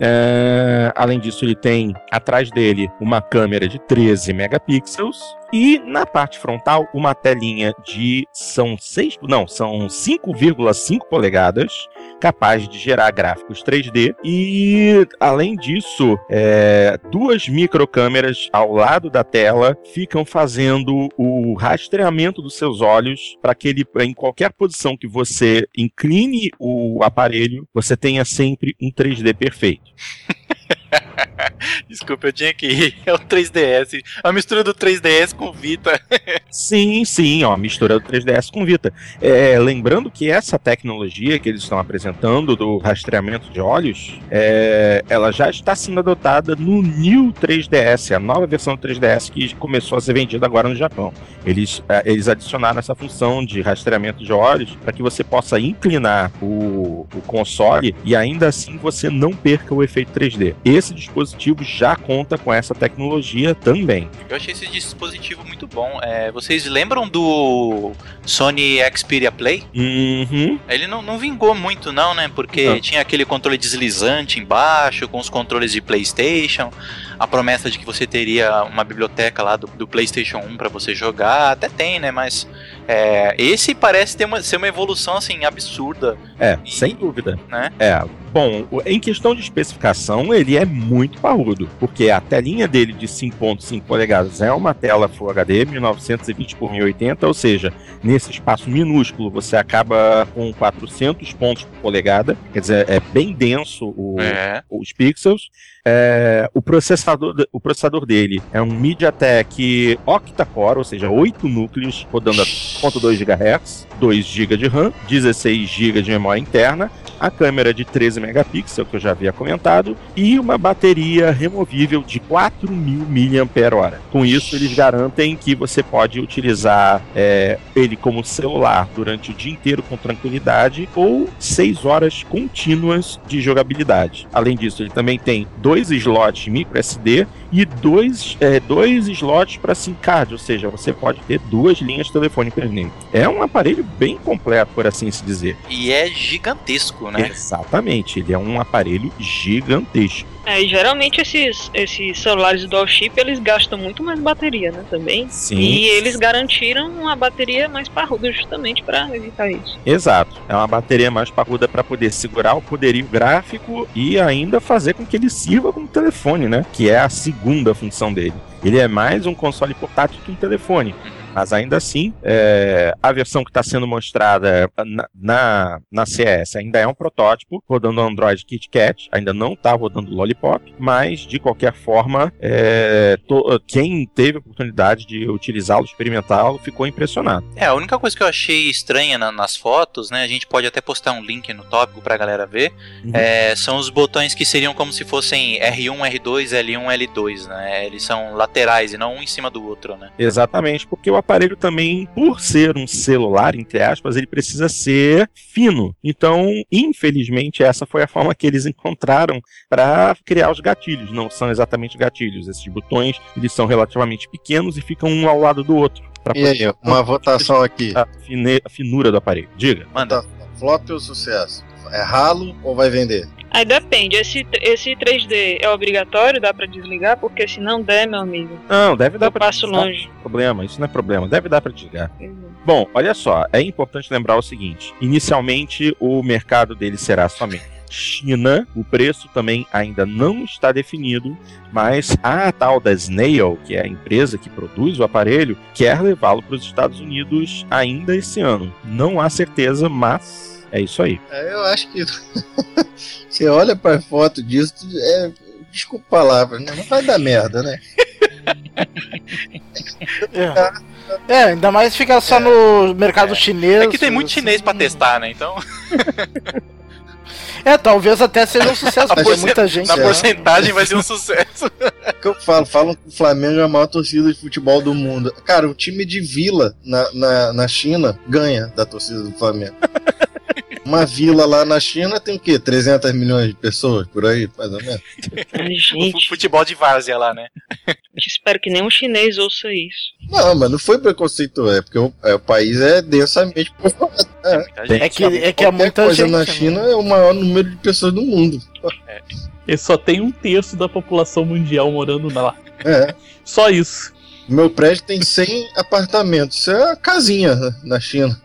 É, além disso, ele tem atrás dele uma câmera de 13 megapixels e na parte frontal uma telinha de são 6, não, são 5,5 polegadas, capaz de gerar gráficos 3D e além disso, é, duas microcâmeras ao lado da tela ficam fazendo o rastreamento dos seus olhos para que ele em qualquer posição que você incline o aparelho, você tenha sempre um 3D perfeito. *laughs* *laughs* Desculpa, eu tinha que ir. É o 3DS. A mistura do 3DS com Vita. *laughs* sim, sim, ó, a mistura do 3DS com Vita. É, lembrando que essa tecnologia que eles estão apresentando do rastreamento de olhos, é, ela já está sendo adotada no New 3DS, a nova versão do 3DS que começou a ser vendida agora no Japão. Eles, é, eles adicionaram essa função de rastreamento de olhos para que você possa inclinar o, o console e ainda assim você não perca o efeito 3D. Esse dispositivo já conta com essa tecnologia também. Eu achei esse dispositivo muito bom. É, vocês lembram do Sony Xperia Play? Uhum. Ele não, não vingou muito, não, né? Porque não. tinha aquele controle deslizante embaixo, com os controles de PlayStation a promessa de que você teria uma biblioteca lá do, do PlayStation 1 para você jogar, até tem, né? Mas é, esse parece ter uma, ser uma evolução assim absurda. É, e, sem dúvida. Né? É. Bom, em questão de especificação, ele é muito parrudo, porque a telinha dele de 5.5 polegadas é uma tela Full HD 1920 por 1080, ou seja, nesse espaço minúsculo você acaba com 400 pontos por polegada, quer dizer, é bem denso o, é. os pixels. É, o, processador, o processador dele é um MediaTek octa-core, ou seja, 8 núcleos rodando a 2.2 GHz, 2 GB de RAM, 16 GB de memória interna, a câmera de 13 megapixels, que eu já havia comentado, e uma bateria removível de 4.000 mAh. Com isso, eles garantem que você pode utilizar é, ele como celular durante o dia inteiro com tranquilidade ou 6 horas contínuas de jogabilidade. Além disso, ele também tem dois slots micro SD e dois, é, dois slots para SIM card, ou seja, você pode ter duas linhas telefônicas nele. É um aparelho bem completo, por assim se dizer. E é gigantesco, né? Exatamente, ele é um aparelho gigantesco. É, e geralmente esses, esses celulares dual chip eles gastam muito mais bateria, né? Também. Sim. E eles garantiram uma bateria mais parruda justamente para evitar isso. Exato. É uma bateria mais parruda para poder segurar o poderio gráfico e ainda fazer com que ele sirva como telefone, né? Que é a segunda função dele. Ele é mais um console portátil que um telefone. Mas ainda assim, é, a versão que está sendo mostrada na, na, na CS ainda é um protótipo, rodando Android KitKat, ainda não está rodando Lollipop, mas de qualquer forma, é, to, quem teve a oportunidade de utilizá-lo, experimentá-lo, ficou impressionado. É, a única coisa que eu achei estranha na, nas fotos, né, a gente pode até postar um link no tópico para a galera ver, uhum. é, são os botões que seriam como se fossem R1, R2, L1, L2, né, eles são laterais e não um em cima do outro, né. Exatamente, porque o aparelho também, por ser um celular, entre aspas, ele precisa ser fino. Então, infelizmente, essa foi a forma que eles encontraram para criar os gatilhos. Não são exatamente gatilhos. Esses botões, eles são relativamente pequenos e ficam um ao lado do outro. E aí, uma votação aqui. A, fine, a finura do aparelho. Diga. Manda. Flop ou sucesso? É ralo ou vai vender? Aí depende, esse, esse 3D é obrigatório, dá para desligar? Porque se não der, meu amigo. Não, deve dar para passo desligar. longe. Problema, isso não é problema, deve dar para desligar. Uhum. Bom, olha só, é importante lembrar o seguinte: inicialmente o mercado dele será somente China, o preço também ainda não está definido, mas a tal da Snail, que é a empresa que produz o aparelho, quer levá-lo para os Estados Unidos ainda esse ano. Não há certeza, mas é isso aí. É, eu acho que *laughs* você olha para foto disso, é, desculpa a palavra, né? não vai dar merda, né? é. *laughs* É, ainda mais ficar só é. no mercado é. chinês. É que tem muito chinês pra testar, né? Então. *laughs* É, talvez até seja um sucesso, porque muita gente. Na porcentagem vai ser um sucesso. É que eu falo, falam que o Flamengo é a maior torcida de futebol do mundo. Cara, o time de vila na, na, na China ganha da torcida do Flamengo. Uma vila lá na China tem o quê? 300 milhões de pessoas por aí, mais ou menos? gente. *laughs* Futebol de várzea lá, né? espero que nenhum chinês ouça isso. Não, mas não foi preconceito, é porque o, é, o país é densamente povoado. É, é que, é que é muita coisa gente. na China é o maior número de pessoas do mundo. É. E só tem um terço da população mundial morando lá. É. Só isso. Meu prédio tem 100 apartamentos. Isso é a casinha na China.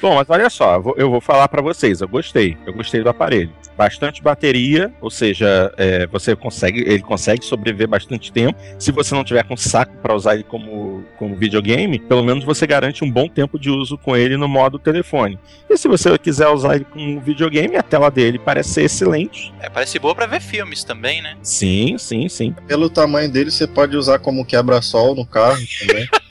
Bom, mas olha só, eu vou falar para vocês, eu gostei, eu gostei do aparelho. Bastante bateria, ou seja, é, você consegue, ele consegue sobreviver bastante tempo. Se você não tiver com saco para usar ele como, como videogame, pelo menos você garante um bom tempo de uso com ele no modo telefone. E se você quiser usar ele como videogame, a tela dele parece ser excelente. É, parece boa para ver filmes também, né? Sim, sim, sim. Pelo tamanho dele, você pode usar como quebra-sol no carro também. *laughs*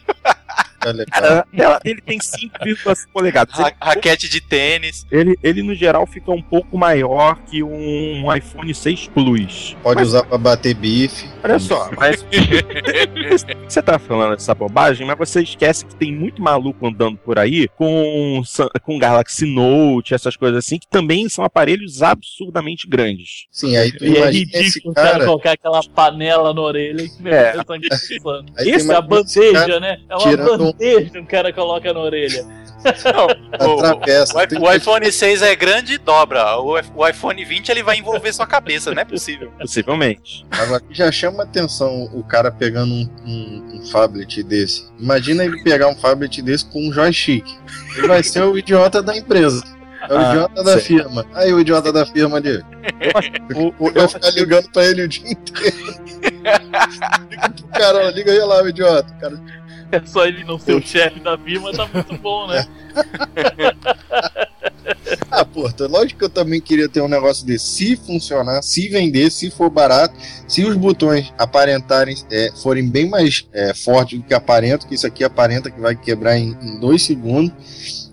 Cara, ela, ele tem 5,5 polegadas. Ra raquete de tênis. Ele, ele, no geral, fica um pouco maior que um iPhone 6 Plus. Pode mas, usar pra bater bife. Olha só, *laughs* mas. *laughs* você tá falando essa bobagem, mas você esquece que tem muito maluco andando por aí com, com Galaxy Note, essas coisas assim, que também são aparelhos absurdamente grandes. Sim, aí tu e é ridículo cara... cara colocar aquela panela na orelha e é. *laughs* Esse é a bandeja, né? É uma bandeja que o cara coloca na orelha. Não, o, o, o, iPhone 6 é grande e dobra. O, o, iPhone 20 ele vai envolver sua cabeça, não é possível. Possivelmente. Agora já chama atenção o cara pegando um, um, um phablet desse. Imagina ele pegar um phablet desse com um joystick. Ele vai ser o idiota da empresa. É o ah, idiota da firma. Aí o idiota da firma ali. Eu, eu, eu ficar ligando pra ele o dia inteiro. *laughs* liga pro cara, liga aí lá, o idiota. O cara é só ele não ser o chefe da firma, tá muito bom, né? *laughs* ah, pô, tá lógico que eu também queria ter um negócio desse. Se funcionar, se vender, se for barato, se os botões aparentarem, é, forem bem mais é, fortes do que aparenta, que isso aqui aparenta que vai quebrar em, em dois segundos.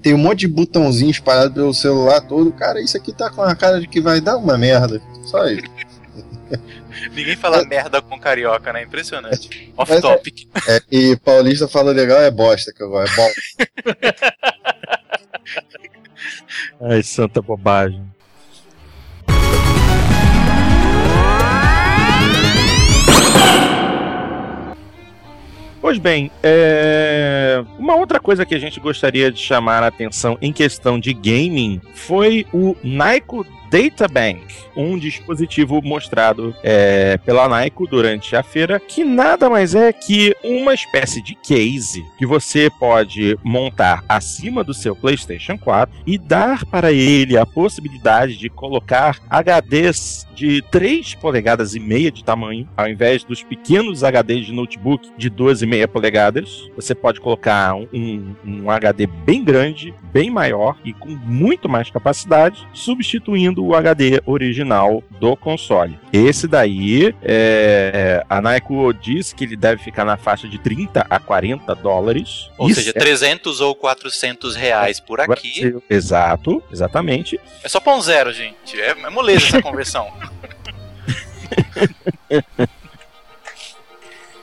Tem um monte de botãozinho espalhado pelo celular todo. Cara, isso aqui tá com a cara de que vai dar uma merda. Só isso. *laughs* Ninguém fala é. merda com carioca, né? Impressionante. Off topic. É, é, e paulista fala legal é bosta, que agora é bom. *laughs* Ai, santa bobagem. Pois bem, é... uma outra coisa que a gente gostaria de chamar a atenção em questão de gaming foi o Naiko Databank, um dispositivo mostrado é, pela Naiko durante a feira, que nada mais é que uma espécie de case que você pode montar acima do seu PlayStation 4 e dar para ele a possibilidade de colocar HDs de 3 polegadas e meia de tamanho, ao invés dos pequenos HDs de notebook de 12,5 polegadas. Você pode colocar um, um, HD bem grande, bem maior e com muito mais capacidade, substituindo o HD original do console. Esse daí, é, a Naiko diz que ele deve ficar na faixa de 30 a 40 dólares. Ou Isso seja, é... 300 ou 400 reais por aqui. Exato, exatamente. É só um zero, gente. É, é moleza essa *laughs* conversão. *laughs*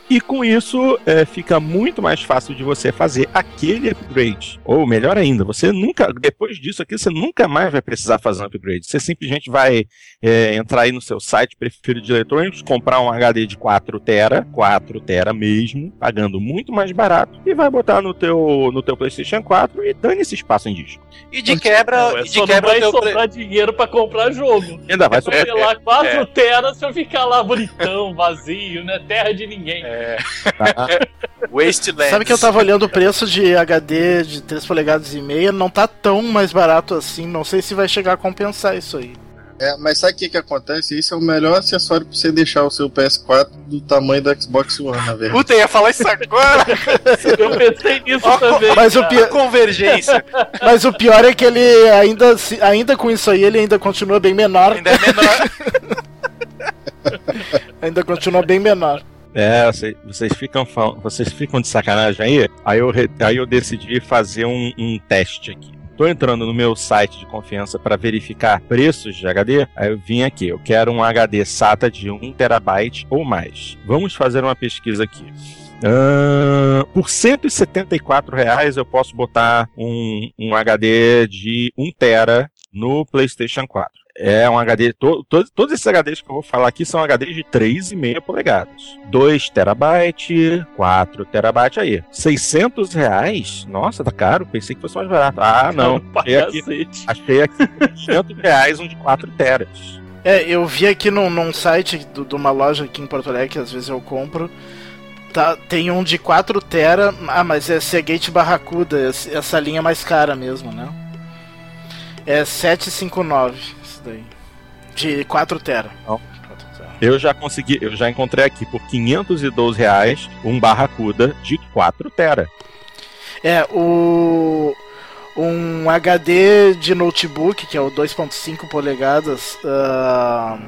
E com isso é, fica muito mais fácil de você fazer aquele upgrade. Ou melhor ainda, você nunca, depois disso aqui, você nunca mais vai precisar fazer um upgrade. Você simplesmente vai é, entrar aí no seu site preferido de eletrônicos, comprar um HD de 4 tera, 4 tera mesmo, pagando muito mais barato, e vai botar no teu, no teu PlayStation 4 e dane esse espaço em disco. E de quebra, não, é e de quebra vai sobrar dinheiro para comprar jogo. Ainda vai sobrar. Sei lá, 4 é. se eu ficar lá bonitão, vazio, né? Terra de ninguém. É. É. *laughs* Wasteland. Sabe que eu tava olhando o preço de HD de 3 polegadas e meia, não tá tão mais barato assim, não sei se vai chegar a compensar isso aí. É, mas sabe o que, que acontece? Isso é o melhor acessório pra você deixar o seu PS4 do tamanho do Xbox One, na verdade. Puta, eu ia falar isso agora! *laughs* eu pensei nisso Ó, também. Mas o pior... Convergência. Mas o pior é que ele ainda, ainda com isso aí, ele ainda continua bem menor. Ainda é menor. *laughs* ainda continua bem menor. É, vocês, vocês, ficam, vocês ficam de sacanagem aí? Aí eu, aí eu decidi fazer um, um teste aqui. Tô entrando no meu site de confiança para verificar preços de HD. Aí eu vim aqui, eu quero um HD SATA de 1 terabyte ou mais. Vamos fazer uma pesquisa aqui. Uh, por 174 reais eu posso botar um, um HD de 1 tera no PlayStation 4. É um HD. To, to, todos esses HDs que eu vou falar aqui são HDs de 3,5 polegadas. 2 terabyte, 4 terabyte aí. 600 reais? Nossa, tá caro. Pensei que fosse mais barato. Ah, não. Achei aqui, achei aqui 500 reais um de 4 teras. É, eu vi aqui num, num site do, de uma loja aqui em Porto Alegre, que às vezes eu compro. Tá, tem um de 4 tera. Ah, mas é Seagate Barracuda, essa linha mais cara mesmo, né? É 759 isso daí. De 4 tera. Não. Eu já consegui, eu já encontrei aqui por 512 reais um Barracuda de 4 tera. É, o um HD de notebook, que é o 2.5 polegadas, uh,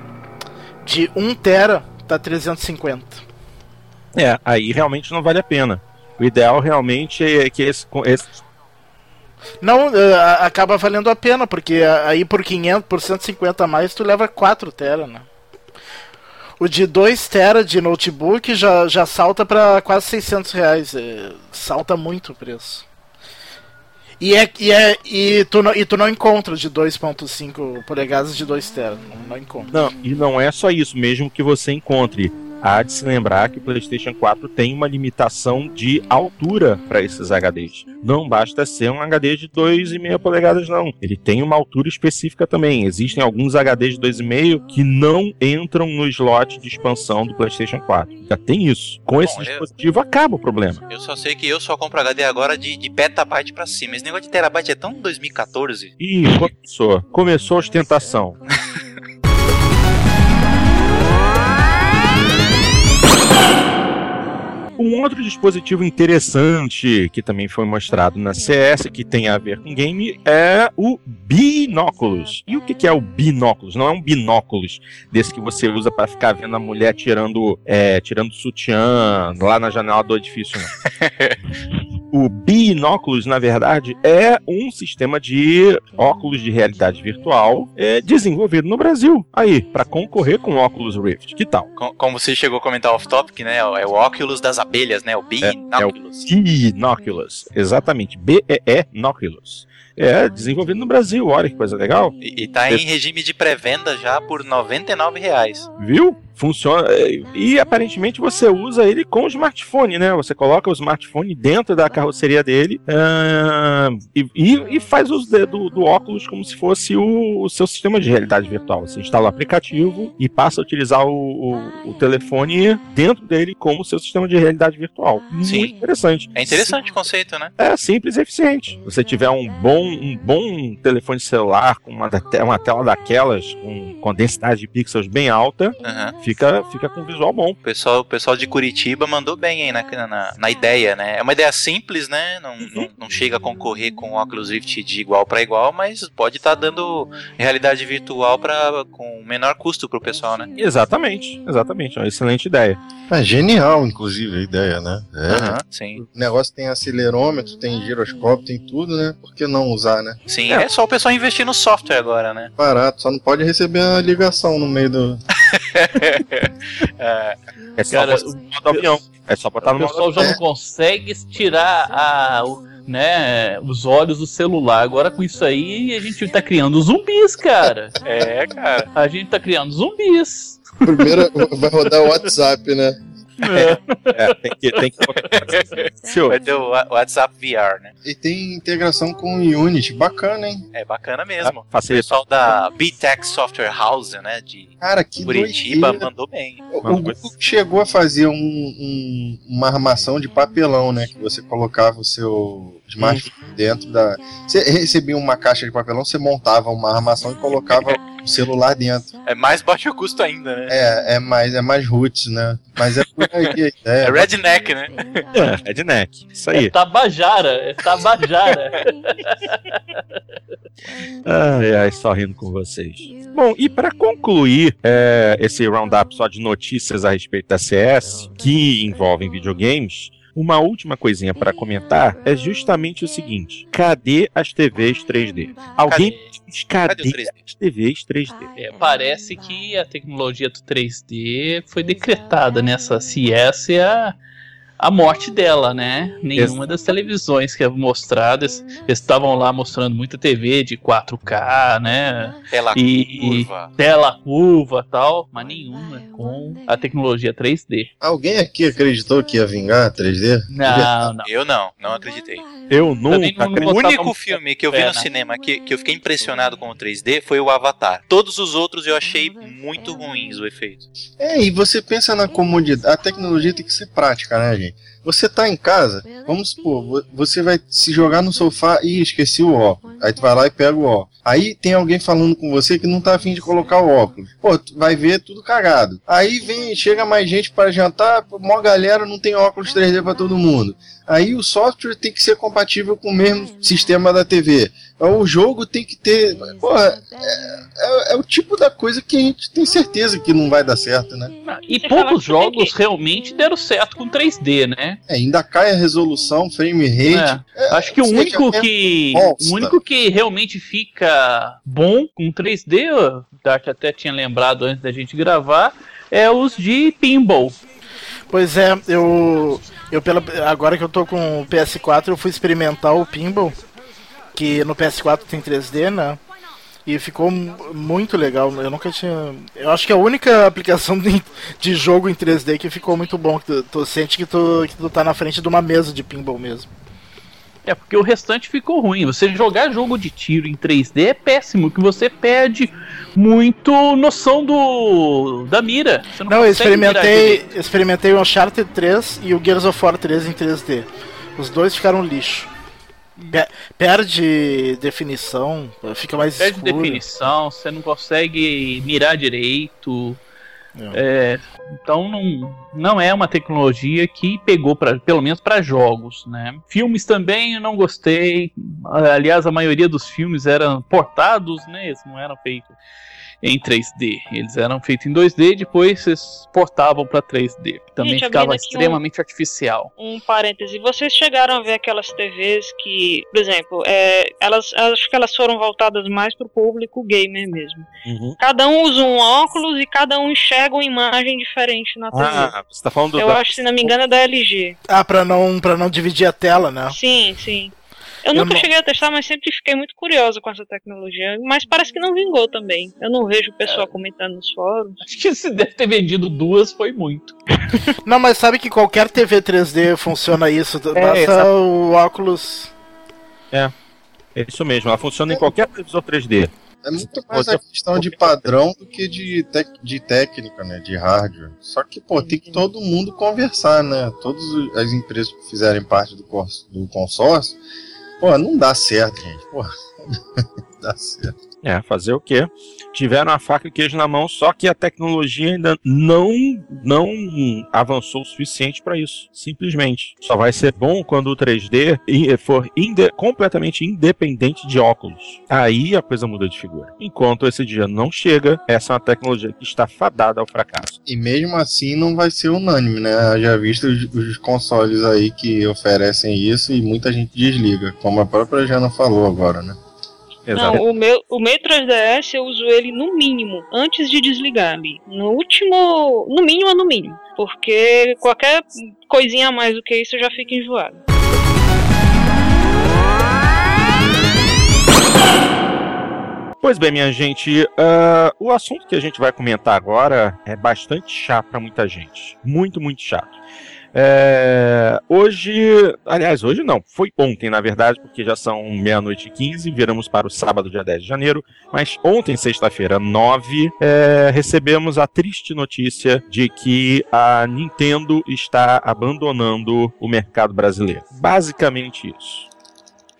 de 1 tera, tá 350. É, aí realmente não vale a pena. O ideal realmente é que esse, esse não, uh, acaba valendo a pena, porque aí por 500, por 150 a mais, tu leva 4 tera, né? O de 2 tera de notebook já, já salta para quase 600 reais. É, salta muito o preço. E, é, e, é, e, tu, não, e tu não encontra de 2.5 polegadas de 2 tera. Não, não encontra. Não, e não é só isso, mesmo que você encontre há de se lembrar que o PlayStation 4 tem uma limitação de altura para esses HDs. Não basta ser um HD de 2,5 polegadas, não. Ele tem uma altura específica também. Existem alguns HDs de 2,5 que não entram no slot de expansão do PlayStation 4. Já tem isso. Com Bom, esse dispositivo eu... acaba o problema. Eu só sei que eu só compro HD agora de, de petabyte para cima. Esse negócio de terabyte é tão 2014. Ih, começou. Começou a ostentação. *laughs* Um outro dispositivo interessante que também foi mostrado na CS, que tem a ver com game, é o binóculos. E o que é o binóculos? Não é um binóculos desse que você usa para ficar vendo a mulher tirando, é, tirando sutiã lá na janela do edifício, não. *laughs* o binóculos, na verdade, é um sistema de óculos de realidade virtual é, desenvolvido no Brasil. Aí, para concorrer com o Oculus Rift. Que tal? Como você chegou a comentar off-topic, né? É o óculos das abelhas, né? O binóculos. É, é o binóculos. Exatamente. B-E-E-nóculos. É, desenvolvido no Brasil, olha que coisa legal. E, e tá em regime de pré-venda já por 99 reais. Viu? Funciona. É, e aparentemente você usa ele com o smartphone, né? Você coloca o smartphone dentro da carroceria dele uh, e, e, faz uso de, do, do, óculos como se fosse o, o, seu sistema de realidade virtual. Você instala o aplicativo e passa a utilizar o, o, o telefone dentro dele como seu sistema de realidade virtual. Sim. Muito interessante. É interessante Sim. o conceito, né? É simples e eficiente. Se você tiver um bom um bom telefone celular com uma, uma tela daquelas, com, com densidade de pixels bem alta, Uhum. Fica, fica com visual bom. O pessoal, o pessoal de Curitiba mandou bem aí na, na, na ideia, né? É uma ideia simples, né? Não, não, não chega a concorrer com o Oculus Rift de igual para igual, mas pode estar dando realidade virtual pra, com menor custo pro pessoal, né? Exatamente, exatamente. É uma excelente ideia. É genial, inclusive, a ideia, né? É. Aham, sim. O negócio tem acelerômetro, tem giroscópio, tem tudo, né? Por que não usar, né? Sim, é. só o pessoal investir no software agora, né? Barato, só não pode receber a ligação no meio do. *laughs* É, *laughs* É só Cara, botar no modo avião. É só botar o no pessoal já não consegue tirar a, o- né, os olhos do celular. Agora com isso aí a gente tá criando zumbis, cara. é, cara. A gente tá criando zumbis. Primeiro vai rodar o WhatsApp, né? É, tem que, tem que *laughs* Vai ter o WhatsApp VR, né? E tem integração com o Unity, bacana, hein? É bacana mesmo. O facilita. pessoal da BTEC Software House, né? De Cara, que Curitiba doideira. mandou bem. O, o Google chegou a fazer um- um- uma armação de papelão, né? Que você colocava o seu smartphone dentro da. Você recebia uma caixa de papelão, você montava uma armação e colocava o celular dentro. É mais baixo custo ainda, né? É, é mais, é mais roots, né? Mas é por aí a *laughs* ideia. É redneck, né? é, redneck. Isso É aí. Tabajara, é Tabajara. *laughs* Ai, ai, só rindo com vocês. Bom, e para concluir é, esse roundup só de notícias a respeito da CS, que envolvem videogames, uma última coisinha para comentar é justamente o seguinte: cadê as TVs 3D? Alguém diz Cadê cadê, os 3D? as TVs 3D? É, parece que a tecnologia do 3D foi decretada nessa CS e a, a morte dela, né? Nenhuma das televisões que é mostradas, eles estavam lá mostrando muita TV de 4K, né? Tela E curva. tela curva tal, mas nenhuma com a tecnologia 3D. Alguém aqui acreditou que ia vingar a 3D? Não, *laughs* não. Eu não, não acreditei. Eu nunca não- O único filme que eu vi no né? cinema que, que eu fiquei impressionado com o 3D foi o Avatar. Todos os outros eu achei muito ruins o efeito. É, e você pensa na comodidade. A tecnologia tem que ser prática, né, gente? Você tá em casa, vamos supor, vo- você vai se jogar no sofá e esqueci o óculos. Aí tu vai lá e pega o óculos. Aí tem alguém falando com você que não tá afim de colocar o óculos. Pô, tu vai ver tudo cagado. Aí vem, chega mais gente para jantar, mó galera não tem óculos 3D para todo mundo. Aí o software tem que ser compatível com o mesmo sistema da TV. O jogo tem que ter. Porra, é, é- é o tipo da coisa que a gente tem certeza que não vai dar certo, né? E Você fala poucos tem jogos realmente deram certo com 3D, né? É, ainda cai a resolução, frame rate. É, Acho que o único é que bosta. o único que realmente fica bom com 3D, o Dart até tinha lembrado antes da gente gravar, é os de pinball. Pois é, eu. Eu pela, agora que eu tô com o PS4, eu fui experimentar o Pinball, que no PS4 tem 3D, né? E ficou mu- muito legal. Eu nunca tinha. Eu acho que é a única aplicação de, *laughs* de jogo em 3D que ficou muito bom. Que tu, tu sente que tu, que tu tá na frente de uma mesa de pinball mesmo. É porque o restante ficou ruim. Você jogar jogo de tiro em 3D é péssimo, que você perde muito noção do da mira. Você Não, eu experimentei, experimentei o Uncharted 3 e o Gears of War 3 em 3D. Os dois ficaram lixo. Pe- Perde definição, fica mais Perde escuro. definição, você não consegue mirar direito. É, então não, não é uma tecnologia que pegou para pelo menos para jogos, né? Filmes também eu não gostei. Aliás, a maioria dos filmes eram portados, né? Eles não eram feitos em 3D. Eles eram feitos em 2D, depois eles portavam para 3D. Também Gente, ficava aqui um- extremamente artificial. um parêntese, vocês chegaram a ver aquelas TVs que, por exemplo, é, elas acho que elas foram voltadas mais pro público gamer mesmo. Uhum. Cada um usa um óculos e cada um enxerga uma imagem diferente na TV. Ah, você tá falando Eu da... acho, se não me engano, é da LG. Ah, pra não, pra não dividir a tela, né? Sim, sim. Eu, Eu nunca não- cheguei a testar, mas sempre fiquei muito curiosa com essa tecnologia. Mas parece que não vingou também. Eu não vejo o pessoal comentando nos fóruns. Acho que se deve ter vendido duas foi muito. *laughs* Não, mas sabe que qualquer TV 3D funciona isso. Basta exato. o óculos. É isso mesmo, ela funciona em qualquer televisor 3D. É muito mais a questão de padrão do que de, tec- de técnica, né? De hardware. Só que, pô, tem que todo mundo conversar, né? Todas as empresas que fizerem parte do, do consórcio Pô, não dá certo, gente. Pô, *laughs* não dá certo. É, fazer o quê? Tiveram a faca e queijo na mão, só que a tecnologia ainda não não avançou o suficiente para isso. Simplesmente. Só vai ser bom quando o 3D for inde completamente independente de óculos. Aí a coisa muda de figura. Enquanto esse dia não chega, essa é uma tecnologia que está fadada ao fracasso. E mesmo assim não vai ser unânime, né? Já visto os, os consoles aí que oferecem isso e muita gente desliga, como a própria Jana falou agora, né? Exato. Não, o meu, o meu 3DS eu uso ele no mínimo, antes de desligar ali. No último. No mínimo é no mínimo. Porque qualquer coisinha a mais do que isso eu já fico enjoado. Pois bem, minha gente, uh, o assunto que a gente vai comentar agora é bastante chato para muita gente. Muito, muito chato. É, hoje, aliás, hoje não, foi ontem, na verdade, porque já são meia-noite e 15, viramos para o sábado, dia 10 de janeiro. Mas ontem, sexta-feira, 9, é, recebemos a triste notícia de que a Nintendo está abandonando o mercado brasileiro. Basicamente isso.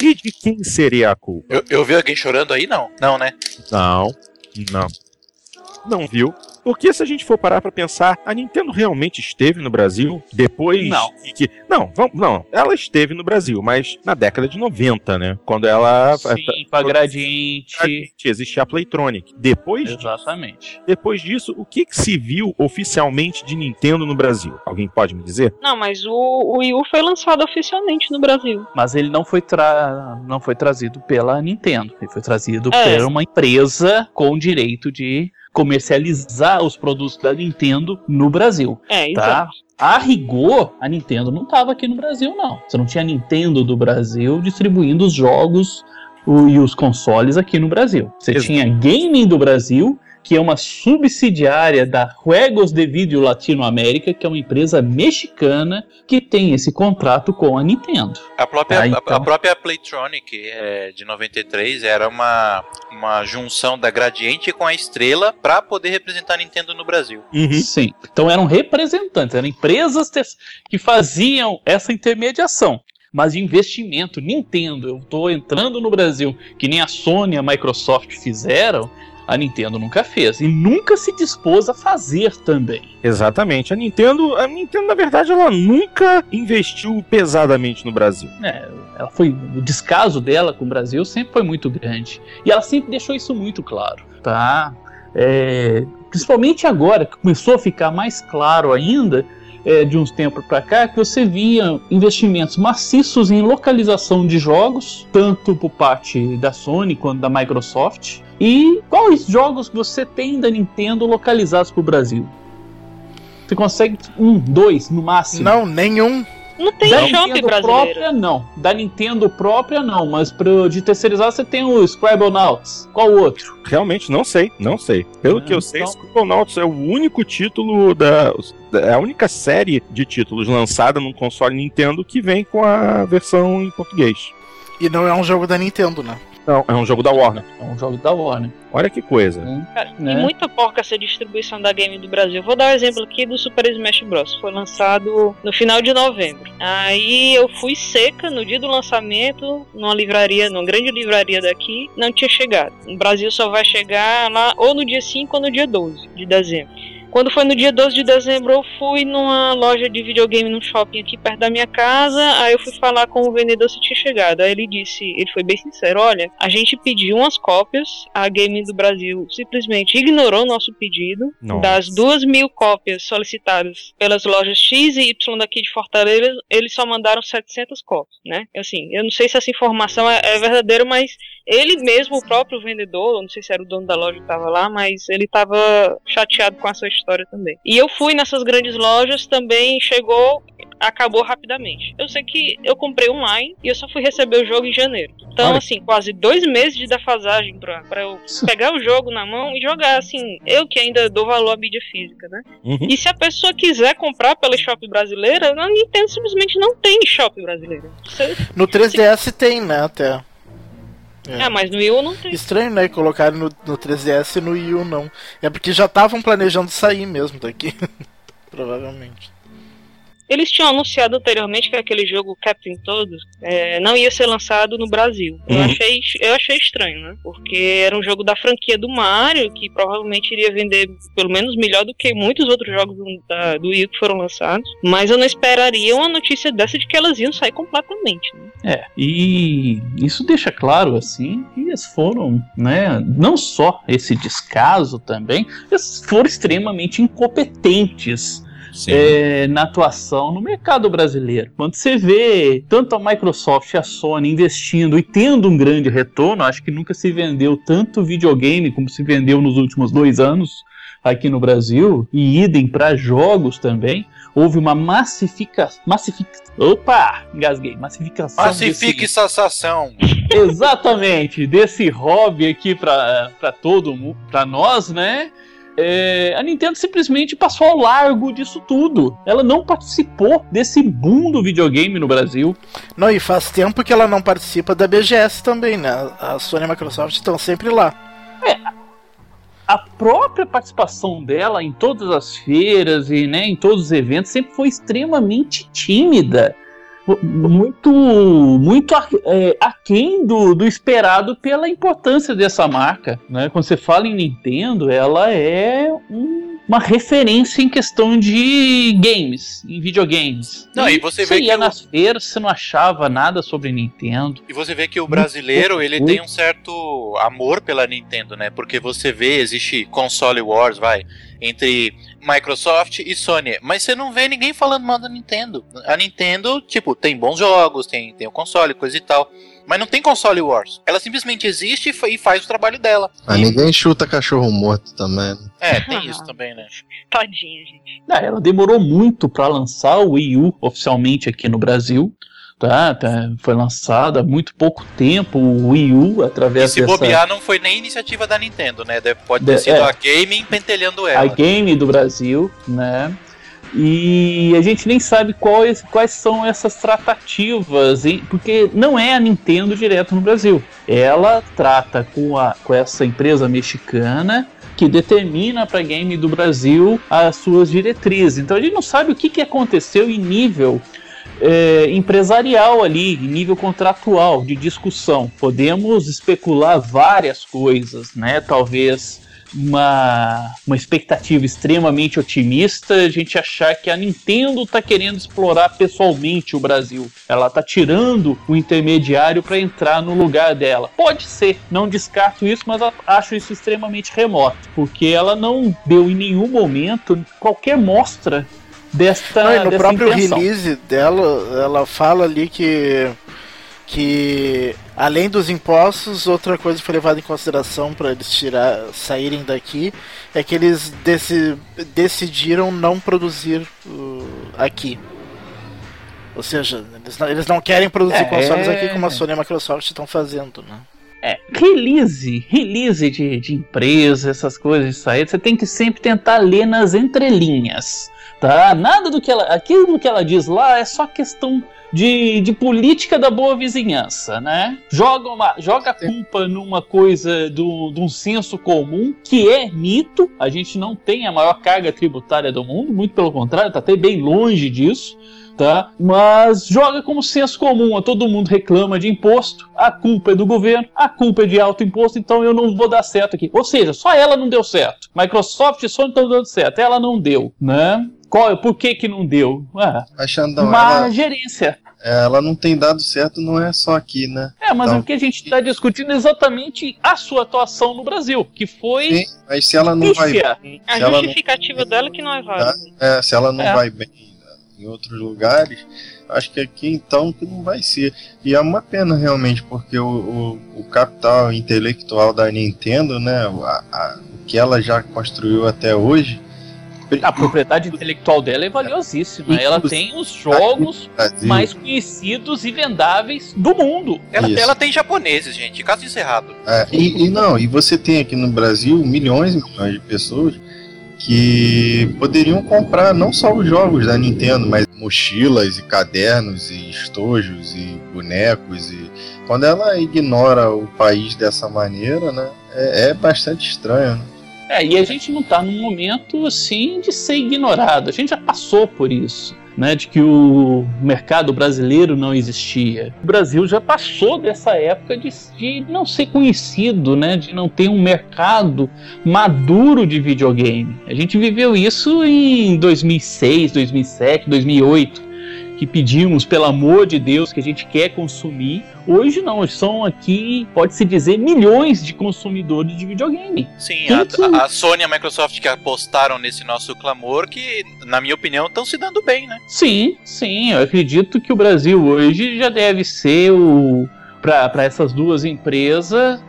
E de quem seria a culpa? Eu, eu vi alguém chorando aí? Não. Não, né? Não, não. Não viu. Porque se a gente for parar para pensar, a Nintendo realmente esteve no Brasil depois não. que não, vamos, não, ela esteve no Brasil, mas na década de 90, né? Quando ela Sim, com a Gradiente, existia a Playtronic. Depois Exatamente. Disso, depois disso, o que, que, se viu oficialmente de Nintendo no Brasil? Alguém pode me dizer? Não, mas o, o Wii U foi lançado oficialmente no Brasil. Mas ele não foi tra... não foi trazido pela Nintendo, ele foi trazido é. por uma empresa com direito de comercializar os produtos da Nintendo no Brasil. É, tá? Exato. A rigor, a Nintendo não estava aqui no Brasil, não. Você não tinha Nintendo do Brasil distribuindo os jogos o, e os consoles aqui no Brasil. Você Exato. tinha gaming do Brasil que é uma subsidiária da Juegos de Vídeo Latinoamérica, que é uma empresa mexicana que tem esse contrato com a Nintendo. A própria, tá, então... a, a, própria Playtronic é, de 93 era uma, uma junção da Gradiente com a Estrela para poder representar a Nintendo no Brasil. Uhum. Sim. Então eram representantes, eram empresas que faziam essa intermediação mas de investimento. Nintendo, eu estou entrando no Brasil, que nem a Sony e a Microsoft fizeram, a Nintendo nunca fez e nunca se dispôs a fazer também. Exatamente. A Nintendo, a Nintendo na verdade, ela nunca investiu pesadamente no Brasil. É, ela foi o descaso dela com o Brasil sempre foi muito grande e ela sempre deixou isso muito claro, tá? É, principalmente agora que começou a ficar mais claro ainda é, de uns tempos para cá que você via investimentos maciços em localização de jogos, tanto por parte da Sony quanto da Microsoft. E quais jogos você tem da Nintendo localizados para o Brasil? Você consegue um, dois no máximo? Não, nenhum. Não tem da Nintendo própria, não. Da Nintendo própria, não. Mas pro, de terceirizar, você tem o Scribblenauts. Qual outro? Realmente, não sei. Não sei. Pelo é, que eu então... sei, Scribblenauts é o único título da... É a única série de títulos lançada no console Nintendo que vem com a versão em português. E não é um jogo da Nintendo, né? Não, é um jogo da Warner. É um jogo da Warner. Olha que coisa. Cara, né? E muito porca essa distribuição da game do Brasil. Vou dar um exemplo aqui do Super Smash Bros. Foi lançado no final de novembro. Aí eu fui seca no dia do lançamento, numa livraria, numa grande livraria daqui, não tinha chegado. No Brasil só vai chegar lá ou no dia 5 ou no dia 12 de dezembro. Quando foi no dia 12 de dezembro, eu fui numa loja de videogame no shopping aqui perto da minha casa. Aí eu fui falar com o vendedor se tinha chegado. Aí ele disse, ele foi bem sincero: olha, a gente pediu umas cópias, a Game do Brasil simplesmente ignorou nosso pedido. Nossa. Das duas mil cópias solicitadas pelas lojas X e Y daqui de Fortaleza, eles só mandaram 700 cópias, né? Assim, eu não sei se essa informação é, é verdadeira, mas ele mesmo, o próprio vendedor, não sei se era o dono da loja que estava lá, mas ele estava chateado com a sua história também. E eu fui nessas grandes lojas, também chegou, acabou rapidamente. Eu sei que eu comprei online e eu só fui receber o jogo em janeiro. Então, Olha. assim, quase dois meses de defasagem pra, pra eu *laughs* pegar o jogo na mão e jogar, assim, eu que ainda dou valor à mídia física, né? Uhum. E se a pessoa quiser comprar pela Shop brasileira, a Nintendo simplesmente não tem Shop brasileira. Você, no 3DS se... tem, né, até. É. Ah, mas no Wii U não tem. Estranho, né? Colocaram no, no 3DS e no Wii U não. É porque já estavam planejando sair mesmo daqui. *laughs* Provavelmente. Eles tinham anunciado anteriormente que aquele jogo Captain Todos é, não ia ser lançado no Brasil. Eu, Uhum. achei, eu achei estranho, né? Porque era um jogo da franquia do Mario, que provavelmente iria vender pelo menos melhor do que muitos outros jogos do, da- do Wii que foram lançados. Mas eu não esperaria uma notícia dessa de que elas iam sair completamente. Né? É, e isso deixa claro, assim, que eles foram, né, não só esse descaso também, eles foram extremamente incompetentes. É, na atuação no mercado brasileiro. Quando você vê tanto a Microsoft e a Sony investindo e tendo um grande retorno, acho que nunca se vendeu tanto videogame como se vendeu nos últimos dois anos aqui no Brasil, e idem para jogos também. Houve uma massificação. Massific... Opa! Engasguei. Massificação. Pacifique desse- sensação. *laughs* Exatamente, desse hobby aqui pra todo mundo, pra nós, né? É, a Nintendo simplesmente passou ao largo disso tudo. Ela não participou desse boom do videogame no Brasil. Não, e faz tempo que ela não participa da BGS também, né? A Sony e a Microsoft estão sempre lá. A própria participação dela em todas as feiras e né, em todos os eventos sempre foi extremamente tímida. Muito, muito é, aquém do, do esperado pela importância dessa marca. Né? Quando você fala em Nintendo, ela é um- uma referência em questão de games, em videogames. Não, e você você vê que ia o- nas feiras, você não achava nada sobre Nintendo. E você vê que o brasileiro, ele Muito. tem um certo amor pela Nintendo, né? Porque você vê, existe console wars, vai, entre Microsoft e Sony, mas você não vê ninguém falando mal da Nintendo. A Nintendo, tipo, tem bons jogos, tem, tem o console, coisa e tal. Mas não tem console wars. Ela simplesmente existe e fa- e faz o trabalho dela. Ah, E- ninguém chuta cachorro morto também. é, tem isso também, né? Tadinha, gente. Ah, ela demorou muito para lançar o Wii U oficialmente aqui no Brasil. Tá, tá, foi lançado há muito pouco tempo o Wii U E através se dessa bobear, não foi nem iniciativa da Nintendo, né? Deve- Pode ter De- sido é. a Gaming pentelhando ela. a Game do Brasil, né? E a gente nem sabe quais, quais são essas tratativas, porque não é a Nintendo direto no Brasil. Ela trata com, a, com essa empresa mexicana que determina para a Game do Brasil as suas diretrizes. Então a gente não sabe o que, que aconteceu em nível é, empresarial ali, nível contratual, de discussão. Podemos especular várias coisas, né? Talvez uma, uma expectativa extremamente otimista, a gente achar que a Nintendo está querendo explorar pessoalmente o Brasil. Ela está tirando o intermediário para entrar no lugar dela. Pode ser, não descarto isso, mas acho isso extremamente remoto, porque ela não deu em nenhum momento qualquer mostra desta, Não, no próprio intenção. release dela, ela fala ali que que além dos impostos, outra coisa que foi levada em consideração para eles tirar, saírem daqui é que eles deci- decidiram não produzir uh, aqui. Ou seja, eles não, eles não querem produzir É. consoles aqui como a Sony e a Microsoft estão fazendo, né? É, release, release de, de empresa, essas coisas, isso aí, você tem que sempre tentar ler nas entrelinhas, tá? Nada do que ela, aquilo que ela diz lá é só questão de, de política da boa vizinhança, né? Joga, uma, joga a culpa numa coisa do, de um senso comum, que é mito, a gente não tem a maior carga tributária do mundo, muito pelo contrário, tá até bem longe disso, tá? Mas joga como senso comum, a todo mundo reclama de imposto, a culpa é do governo, a culpa é de alto imposto, então eu não vou dar certo aqui. Ou seja, só ela não deu certo. Microsoft e Sony estão dando certo, ela não deu, né? Qual, por que que não deu? Ah, A Xandão, uma ela, gerência. ela não tem dado certo, não é só aqui, né? É, mas Não. o que a gente está discutindo é exatamente a sua atuação no Brasil, que foi Sim, mas se ela não vai pífia. A ela não- justificativa dela é que não é válida. É, se ela não É. vai bem em outros lugares, acho que aqui então que não vai ser. E é uma pena realmente, porque o, o, o capital intelectual da Nintendo, né, a- a- o que ela já construiu até hoje, A propriedade intelectual dela é valiosíssima. Ela tem os jogos mais conhecidos e vendáveis do mundo. Ela, ela tem japoneses, gente. Caso encerrado. é, e, e não, e você tem aqui no Brasil milhões e milhões de pessoas que poderiam comprar não só os jogos da Nintendo, mas mochilas e cadernos e estojos e bonecos e quando ela ignora o país dessa maneira, né, é, é bastante estranho. Né? É, e a gente não tá num momento assim de ser ignorado. A gente já passou por isso. Né, de que o mercado brasileiro não existia. O Brasil já passou dessa época de, de não ser conhecido, né, de não ter um mercado maduro de videogame. A gente viveu isso em 2006, 2007, 2008 que pedimos, pelo amor de Deus, que a gente quer consumir. Hoje não, são aqui, pode-se dizer, milhões de consumidores de videogame. Sim, a, a, Sony e a Microsoft que apostaram nesse nosso clamor, que, na minha opinião, estão se dando bem, né? Sim, sim, eu acredito que o Brasil hoje já deve ser o. Para essas duas empresas,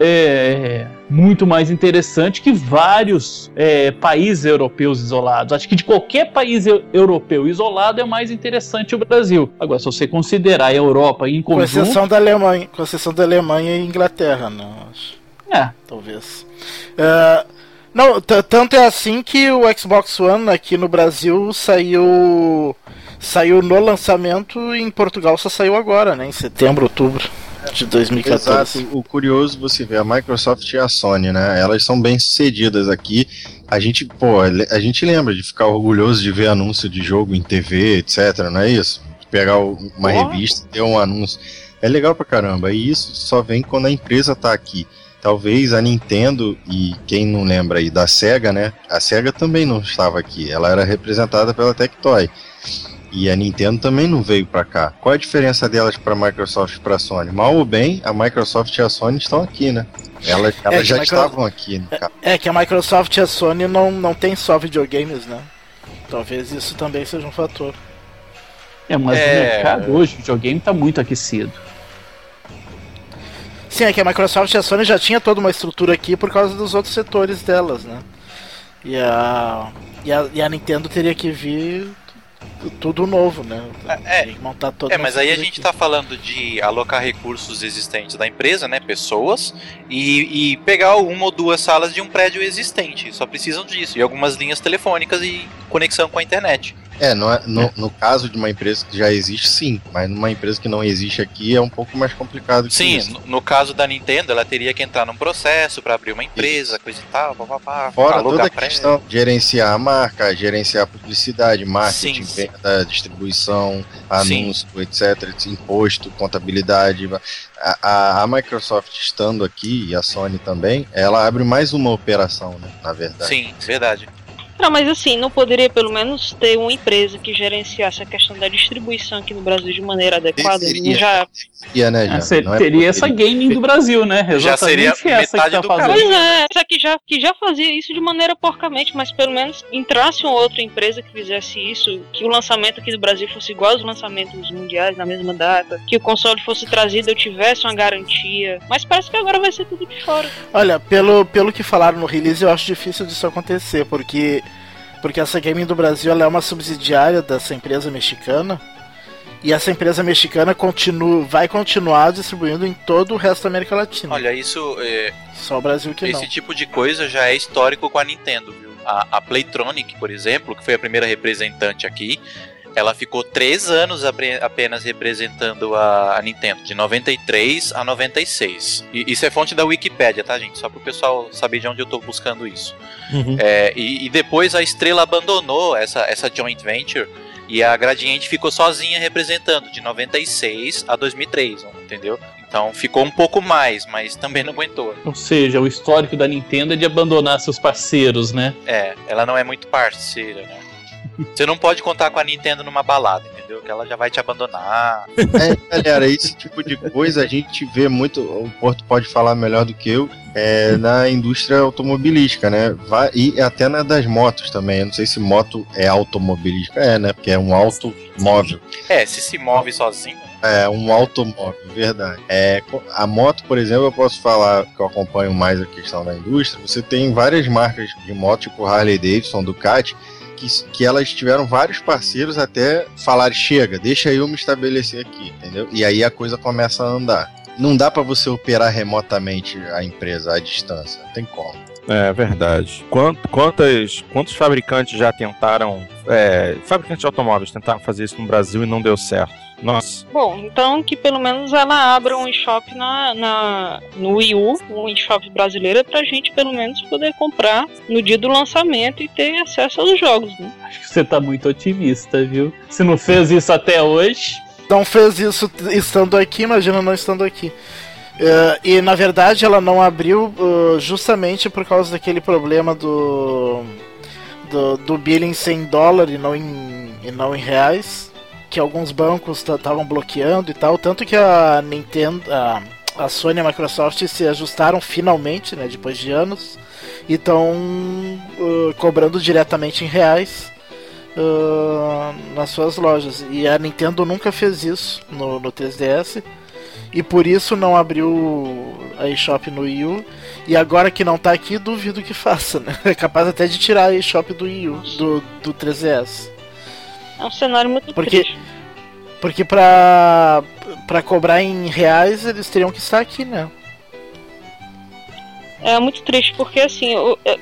é, muito mais interessante que vários é, países europeus isolados. Acho que de qualquer país europeu isolado é mais interessante o Brasil. Agora, se você considerar a Europa em conjunto... Com exceção da Alemanha, com exceção da Alemanha e Inglaterra, não acho. É. Talvez. Uh, não, tanto é assim que o Xbox One aqui no Brasil saiu saiu no lançamento e em Portugal só saiu agora, né? Em setembro, outubro de 2014. Exato. O curioso você vê a Microsoft e a Sony, né? Elas são bem sucedidas aqui. A gente, pô, a gente lembra de ficar orgulhoso de ver anúncio de jogo em TV, etc. Não é isso? Pegar uma oh. revista, ter um anúncio. É legal pra caramba. E isso só vem quando a empresa tá aqui. Talvez a Nintendo e quem não lembra aí da Sega, né? A Sega também não estava aqui. Ela era representada pela Tectoy. E a Nintendo também não veio para cá. Qual a diferença delas para a Microsoft e para a Sony? Mal ou bem, a Microsoft e a Sony estão aqui, né? Elas, elas é já micro... estavam aqui. É, é, que a Microsoft e a Sony não, não tem só videogames, né? Talvez isso também seja um fator. É, mas é... o mercado hoje, o videogame está muito aquecido. Sim, é que a Microsoft e a Sony já tinha toda uma estrutura aqui por causa dos outros setores delas, né? E a, e a, e a Nintendo teria que vir tudo novo, né? É, montar todo é mas aí a gente está falando de alocar recursos existentes da empresa, né? Pessoas, e, e, pegar uma ou duas salas de um prédio existente. Só precisam disso. E algumas linhas telefônicas e conexão com a internet. É, no, é, no, no, caso de uma empresa que já existe, sim. Mas numa empresa que não existe aqui é um pouco mais complicado que sim, isso. Sim, no, no, caso da Nintendo, ela teria que entrar num processo para abrir uma empresa, isso. coisa e tal, papapá. Fora toda a questão gerenciar a marca, gerenciar a publicidade, marketing, sim, venda, distribuição, anúncio, sim. etc, imposto, contabilidade. A, a, a, Microsoft estando aqui e a Sony também, ela abre mais uma operação, né, na verdade. Sim, verdade. Não, mas assim, não poderia pelo menos ter uma empresa que gerenciasse a questão da distribuição aqui no Brasil de maneira adequada? Seria, já... seria, né, já. É, seria é essa gaming do Brasil, né? Exatamente já seria essa metade que tá fazendo. Pois é, essa que já, que já fazia isso de maneira porcamente, mas pelo menos entrasse uma outra empresa que fizesse isso, que o lançamento aqui do Brasil fosse igual aos lançamentos mundiais na mesma data, que o console fosse trazido eu tivesse uma garantia. Mas parece que agora vai ser tudo de fora. Olha, pelo, pelo que falaram no release, eu acho difícil disso acontecer, porque porque essa Gaming do Brasil é uma subsidiária dessa empresa mexicana. E essa empresa mexicana continua, vai continuar distribuindo em todo o resto da América Latina. Olha, isso. É... Só o Brasil que Esse não. Esse tipo de coisa já é histórico com a Nintendo, viu? A, a Playtronic, por exemplo, que foi a primeira representante aqui, ela ficou três anos apenas representando a, Nintendo, de 93 a 96. E isso é fonte da Wikipedia, tá, gente? Só para o pessoal saber de onde eu estou buscando isso. Uhum. É, e, e, depois a Estrela abandonou essa, essa joint venture e a Gradiente ficou sozinha representando, de 96 a 2003, entendeu? Então ficou um pouco mais, mas também não aguentou. Ou seja, o histórico da Nintendo é de abandonar seus parceiros, né? É, ela não é muito parceira, né? Você não pode contar com a Nintendo numa balada, entendeu? Que ela já vai te abandonar. É, galera, esse tipo de coisa a gente vê muito. O Porto pode falar melhor do que eu. É, na indústria automobilística, né? Vai, e até na das motos também. Eu não sei se moto é automobilística, é, né? Porque é um automóvel. É, se se move sozinho. É, um automóvel, verdade. É, a moto, por exemplo, eu posso falar que eu acompanho mais a questão da indústria. Você tem várias marcas de moto, tipo Harley Davidson, Ducati, que, que elas tiveram vários parceiros até falar: chega, deixa eu me estabelecer aqui, entendeu? E aí a coisa começa a andar. Não dá para você operar remotamente a empresa à distância, não tem como. É verdade. Quant, quantas, quantos fabricantes já tentaram, é, fabricantes de automóveis tentaram fazer isso no Brasil e não deu certo? Nossa. Bom, então que pelo menos ela abra um eShop na, na, no Wii U, um eShop brasileiro, pra gente pelo menos poder comprar no dia do lançamento e ter acesso aos jogos, né? Acho que você tá muito otimista, viu? Se não fez isso até hoje. Não fez isso estando aqui, imagina não estando aqui. Uh, e na verdade ela não abriu uh, justamente por causa daquele problema do, do, do billing sem dólar e não em, e não em reais que alguns bancos estavam bloqueando e tal, tanto que a Nintendo, a, a Sony e a Microsoft se ajustaram finalmente, né, depois de anos, e estão uh, cobrando diretamente em reais uh, nas suas lojas. E a Nintendo nunca fez isso no, no 3DS. E por isso não abriu a eShop no Wii U. E agora que não tá aqui, duvido que faça, né? *laughs* É capaz até de tirar a eShop do Wii U, do, do 3DS. É um cenário muito porque, triste. Porque pra, pra cobrar em reais eles teriam que estar aqui, né? É muito triste, porque assim, é,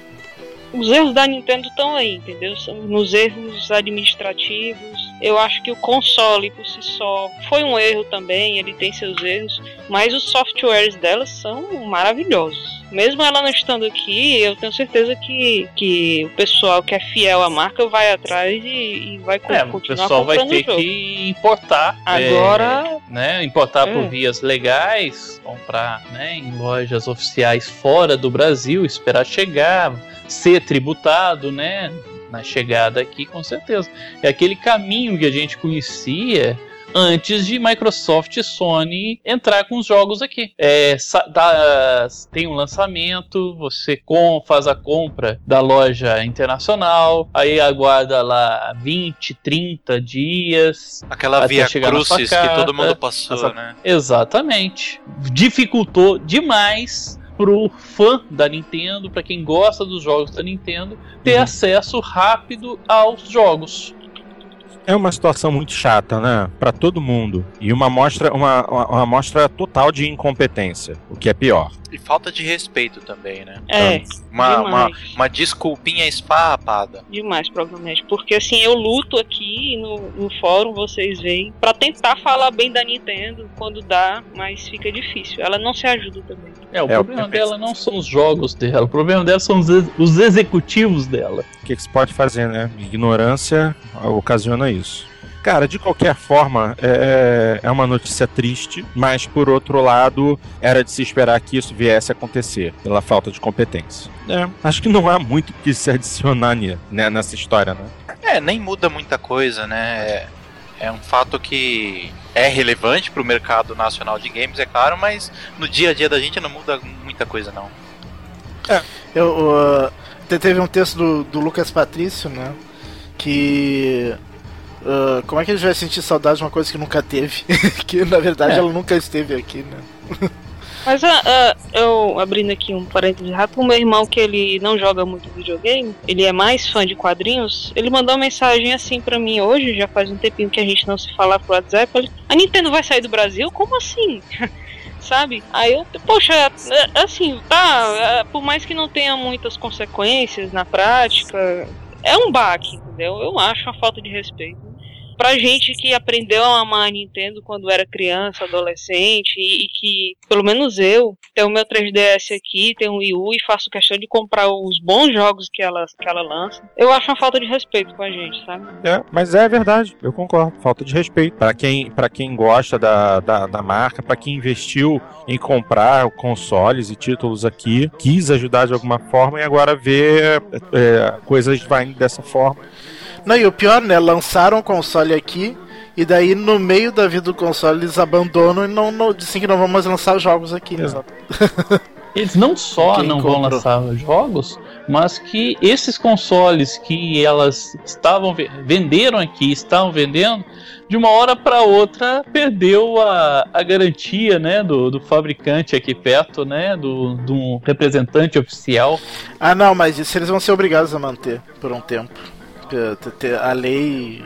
os erros da Nintendo estão aí, entendeu? São nos erros administrativos. Eu acho que o console por si só foi um erro também, ele tem seus erros, mas os softwares dela são maravilhosos mesmo ela não estando aqui, eu tenho certeza que, que o pessoal que é fiel à marca vai atrás e, e vai É, continuar o pessoal vai comprando ter que importar. Agora- é, né? Importar por É. vias legais, comprar né, em lojas oficiais fora do Brasil, esperar chegar, ser tributado, né? Na chegada aqui, com certeza. É aquele caminho que a gente conhecia antes de Microsoft e Sony entrar com os jogos aqui. É, dá- tem um lançamento, você com, faz a compra da loja internacional, aí aguarda lá 20, 30 dias. Aquela Até via crucis que todo mundo passou, essa- né? Exatamente. Dificultou demais pro fã da Nintendo, para quem gosta dos jogos da Nintendo, ter Uhum. acesso rápido aos jogos. É uma situação muito chata, né? Pra todo mundo. E uma mostra, uma, uma, uma mostra total de incompetência, o que é pior. E falta de respeito também, né? É, Uma, uma, demais. uma desculpinha esfarrapada. Demais, provavelmente. Porque assim, eu luto aqui no, no fórum, vocês veem, pra tentar falar bem da Nintendo quando dá, mas fica difícil. Ela não se ajuda também. É, o É, problema dela não são os jogos dela, o problema dela são os, ex- os executivos dela. O que, que se pode fazer, né? Ignorância ocasiona isso. Cara, de qualquer forma, é, é uma notícia triste, mas por outro lado, era de se esperar que isso viesse a acontecer, pela falta de competência. É, acho que não há muito o que se adicionar ne- né, nessa história, né? É, nem muda muita coisa, né? É, é um fato que é relevante pro mercado nacional de games, é claro, mas no dia a dia da gente não muda muita coisa, não. Eu, uh, te- teve um texto do, do Lucas Patrício, né? Que. uh, como é que a gente vai sentir saudade de uma coisa que nunca teve? *laughs* que na verdade É. ela nunca esteve aqui, né? Mas ah, eu abrindo aqui um parênteses rápido, o meu irmão que ele não joga muito videogame, ele é mais fã de quadrinhos, ele mandou uma mensagem assim pra mim hoje, já faz um tempinho que a gente não se fala pro WhatsApp, ele, a Nintendo vai sair do Brasil? Como assim? Sabe? Aí eu, poxa, é, assim, tá, é, por mais que não tenha muitas consequências na prática, é um baque, entendeu? Eu acho uma falta de respeito pra gente que aprendeu a amar a Nintendo quando era criança, adolescente, e, e que, pelo menos eu, tenho o meu 3DS aqui, tenho o Wii U e faço questão de comprar os bons jogos que ela, que ela lança, eu acho uma falta de respeito com a gente, sabe? É, mas é verdade, eu concordo. Falta de respeito. Pra quem, pra quem gosta da, da, da marca, pra quem investiu em comprar consoles e títulos aqui, quis ajudar de alguma forma e agora vê é, coisas vai dessa forma. Não, e o pior, né? Lançaram o console aqui. E daí, no meio da vida do console, eles abandonam e não, não dizem que não vão mais lançar jogos aqui. Né? Exato. *laughs* Eles não só Quem não vão comprou? lançar jogos, mas que esses consoles que elas estavam ve- venderam aqui, estavam vendendo, de uma hora para outra perdeu a, a garantia, né, do, do fabricante aqui perto, né, do, do representante oficial. Ah, não, mas isso eles vão ser obrigados a manter por um tempo. Te- A lei,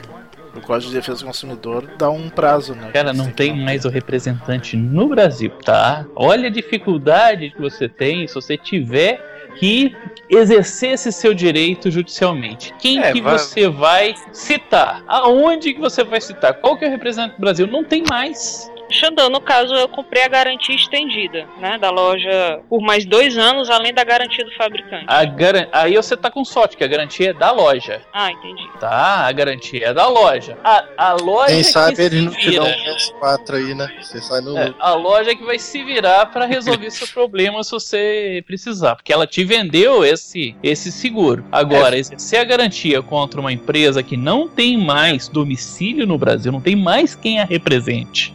o Código de Defesa do Consumidor, dá um prazo, né? Cara, não tem manter. mais o representante no Brasil, tá? Olha a dificuldade que você tem se você tiver que exercesse seu direito judicialmente. Quem é, que vai... você vai citar? Aonde que você vai citar? Qual que é o representante do Brasil? Não tem mais. Xandão, no caso, eu comprei a garantia estendida, né? Da loja por mais dois anos, além da garantia do fabricante. A gar... Aí você tá com sorte, que a garantia é da loja. Ah, entendi. Tá, a garantia é da loja. A, a loja. Quem sabe eles não te dão um PS4 aí, né? Você sai no. É, a loja é que vai se virar para resolver seu problema se você precisar. Porque ela te vendeu esse, esse seguro. Agora, é. exercer a garantia contra uma empresa que não tem mais domicílio no Brasil, não tem mais quem a represente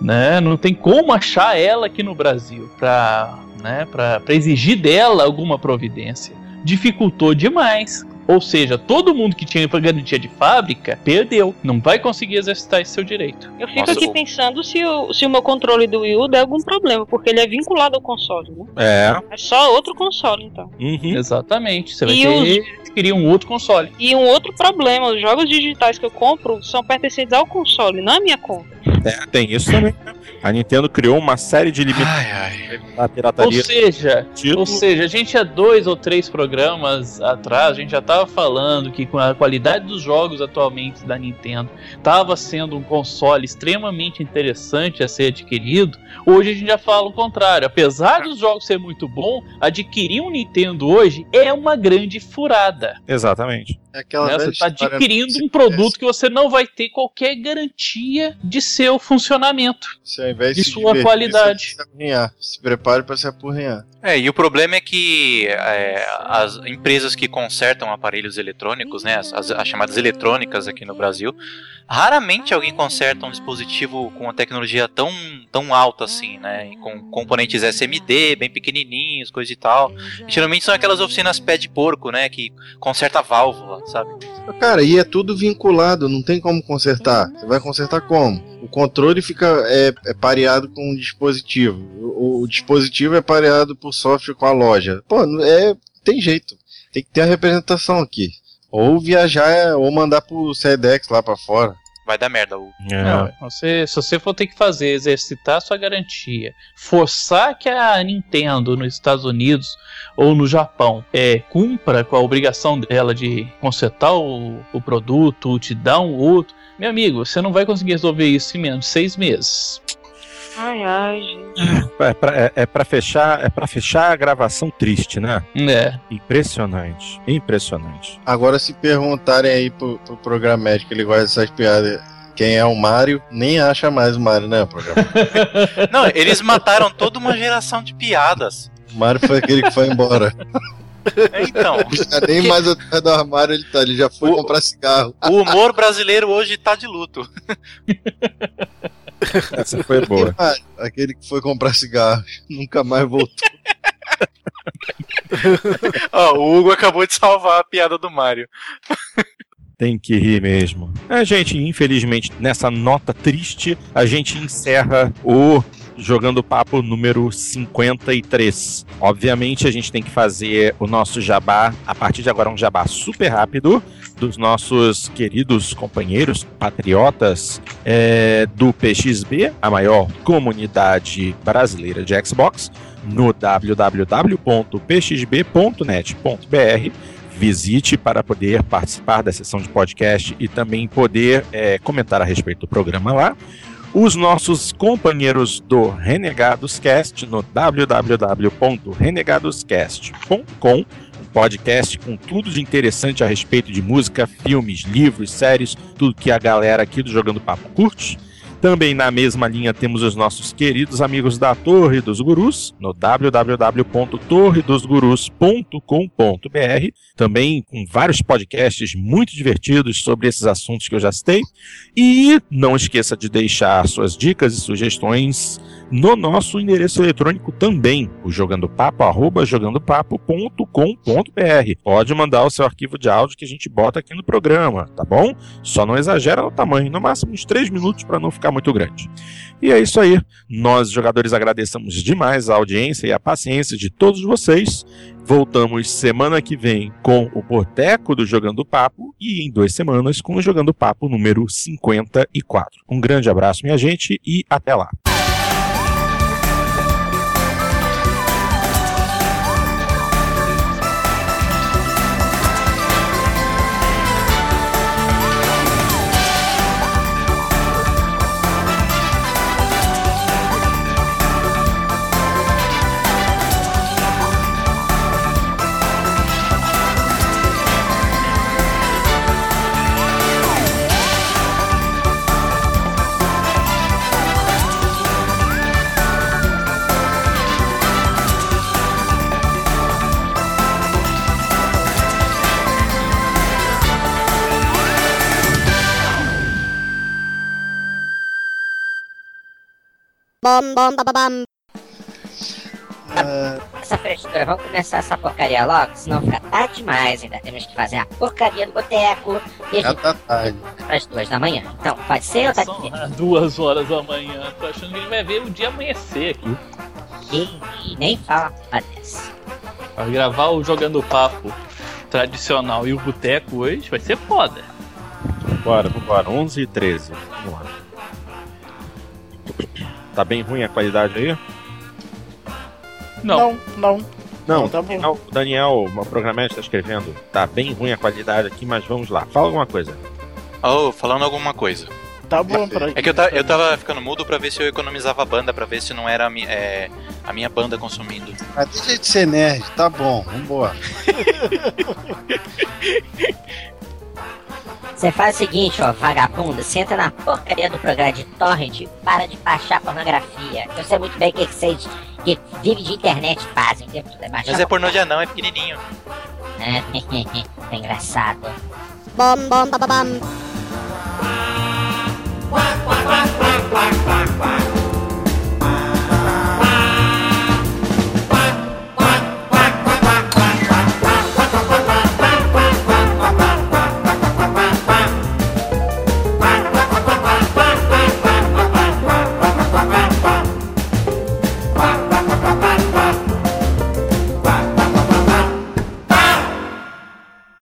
né? Não tem como achar ela aqui no Brasil para né, pra, exigir dela alguma providência. Dificultou demais. Ou seja, todo mundo que tinha garantia de fábrica perdeu. Não vai conseguir exercitar esse seu direito. Eu fico Nossa, aqui pensando se o, se o meu controle do Wii U der algum problema, porque ele é vinculado ao console, né? É. É só outro console, então. Uhum. Exatamente. Você vai e ter os... adquirir um outro console. E um outro problema, os jogos digitais que eu compro são pertencentes ao console, não à minha conta. É, tem isso também. A Nintendo criou uma série de limitações da pirataria. Ou seja, ou seja, a gente há dois ou três programas atrás, a gente já estava falando que com a qualidade dos jogos atualmente da Nintendo estava sendo um console extremamente interessante a ser adquirido. Hoje a gente já fala o contrário. Apesar dos jogos ser muito bom, adquirir um Nintendo hoje é uma grande furada. Exatamente. É né? Você está adquirindo um produto que você não vai ter qualquer garantia de seu funcionamento, de sua divertir, qualidade. Se, se prepare para se apurrinhar. É, e o problema é que é, as empresas que consertam aparelhos eletrônicos, né, as, as, chamadas eletrônicas aqui no Brasil, raramente alguém conserta um dispositivo com uma tecnologia tão, tão alta assim, né, com componentes SMD bem pequenininhos, coisa e tal. E, geralmente são aquelas oficinas pé de porco, né, que conserta a válvula, sabe? Cara, e é tudo vinculado, não tem como consertar. Você vai consertar como? O controle fica é, é pareado com o dispositivo. O, o dispositivo é pareado por software com a loja. Pô, é, tem jeito. Tem que ter a representação aqui. Ou viajar, ou mandar pro SEDEX lá para fora vai dar merda. O... É. Não, você, se você for ter que fazer, exercitar a sua garantia, forçar que a Nintendo nos Estados Unidos ou no Japão é, cumpra com a obrigação dela de consertar o, o produto, te dar um outro, meu amigo, você não vai conseguir resolver isso em menos de seis meses. Ai, ai, gente. É pra, é, é pra fechar, é pra fechar a gravação triste, né? É. Impressionante. Impressionante. Agora, se perguntarem aí pro, pro programa médico, ele gosta dessas piadas. Quem é o Mario, nem acha mais o Mario, né, programa? *laughs* Não, eles mataram toda uma geração de piadas. O Mario foi aquele que foi embora. *laughs* É, então. Já nem mais atrás do armário ele tá, ele já foi o, comprar cigarro. O humor brasileiro hoje tá de luto. *laughs* Essa foi boa. Aquele que foi comprar cigarros, nunca mais voltou. *laughs* Ó, o Hugo acabou de salvar a piada do Mario. Tem que rir mesmo. É, gente, infelizmente, nessa nota triste, a gente encerra o Jogando Papo número 53. Obviamente, a gente tem que fazer o nosso jabá, a partir de agora, um jabá super rápido dos nossos queridos companheiros patriotas é, do PXB, a maior comunidade brasileira de Xbox, no www.pxb.net.br. Visite para poder participar da sessão de podcast e também poder é, comentar a respeito do programa lá os nossos companheiros do Renegados Cast no www.renegadoscast.com podcast com tudo de interessante a respeito de música, filmes, livros, séries, tudo que a galera aqui do Jogando Papo curte. Também na mesma linha temos os nossos queridos amigos da Torre dos Gurus, no www.torredosgurus.com.br, também com vários podcasts muito divertidos sobre esses assuntos que eu já citei. E não esqueça de deixar suas dicas e sugestões no nosso endereço eletrônico também, o jogandopapo, arroba jogandopapo.com.br. Pode mandar o seu arquivo de áudio que a gente bota aqui no programa, tá bom? Só não exagera no tamanho, no máximo uns 3 minutos para não ficar muito grande. E é isso aí. Nós, jogadores, agradecemos demais a audiência e a paciência de todos vocês. Voltamos semana que vem com o Boteco do Jogando Papo e em duas semanas com o Jogando Papo número 54. Um grande abraço, minha gente, e até lá. Essa frescura, vamos começar essa porcaria logo, senão fica tarde demais. Ainda temos que fazer a porcaria do boteco. E a Já gente tá tarde. as duas da manhã. Então, pode ser ou tá São aqui? duas horas da manhã. Tô achando que ele vai ver o dia amanhecer aqui. E, e nem fala dessa. Pra gravar o Jogando Papo tradicional e o boteco hoje vai ser foda. Bora, vambora. 11 e 13. Vamos lá. Tá bem ruim a qualidade aí? Não, Não, não. Não, Não, tá bom. Daniel, Daniel, uma programete está escrevendo. Tá bem ruim a qualidade aqui, mas vamos lá. Fala alguma coisa. Oh, falando alguma coisa. Tá bom pra É que eu, ta- eu tava ficando mudo pra ver se eu economizava a banda, pra ver se não era a, mi- é, a minha banda consumindo. Mas deixa de ser nerd, tá bom, vambora. *laughs* Você faz o seguinte, ó, vagabunda, senta na porcaria do programa de torrent para de baixar pornografia. Eu sei muito bem o que, vocês que vive de internet fazem. É Mas é pornô de anão, é pequenininho. É, *laughs* é engraçado. Bom, bom, bom, bom. Quá, quá, quá, quá, quá, quá.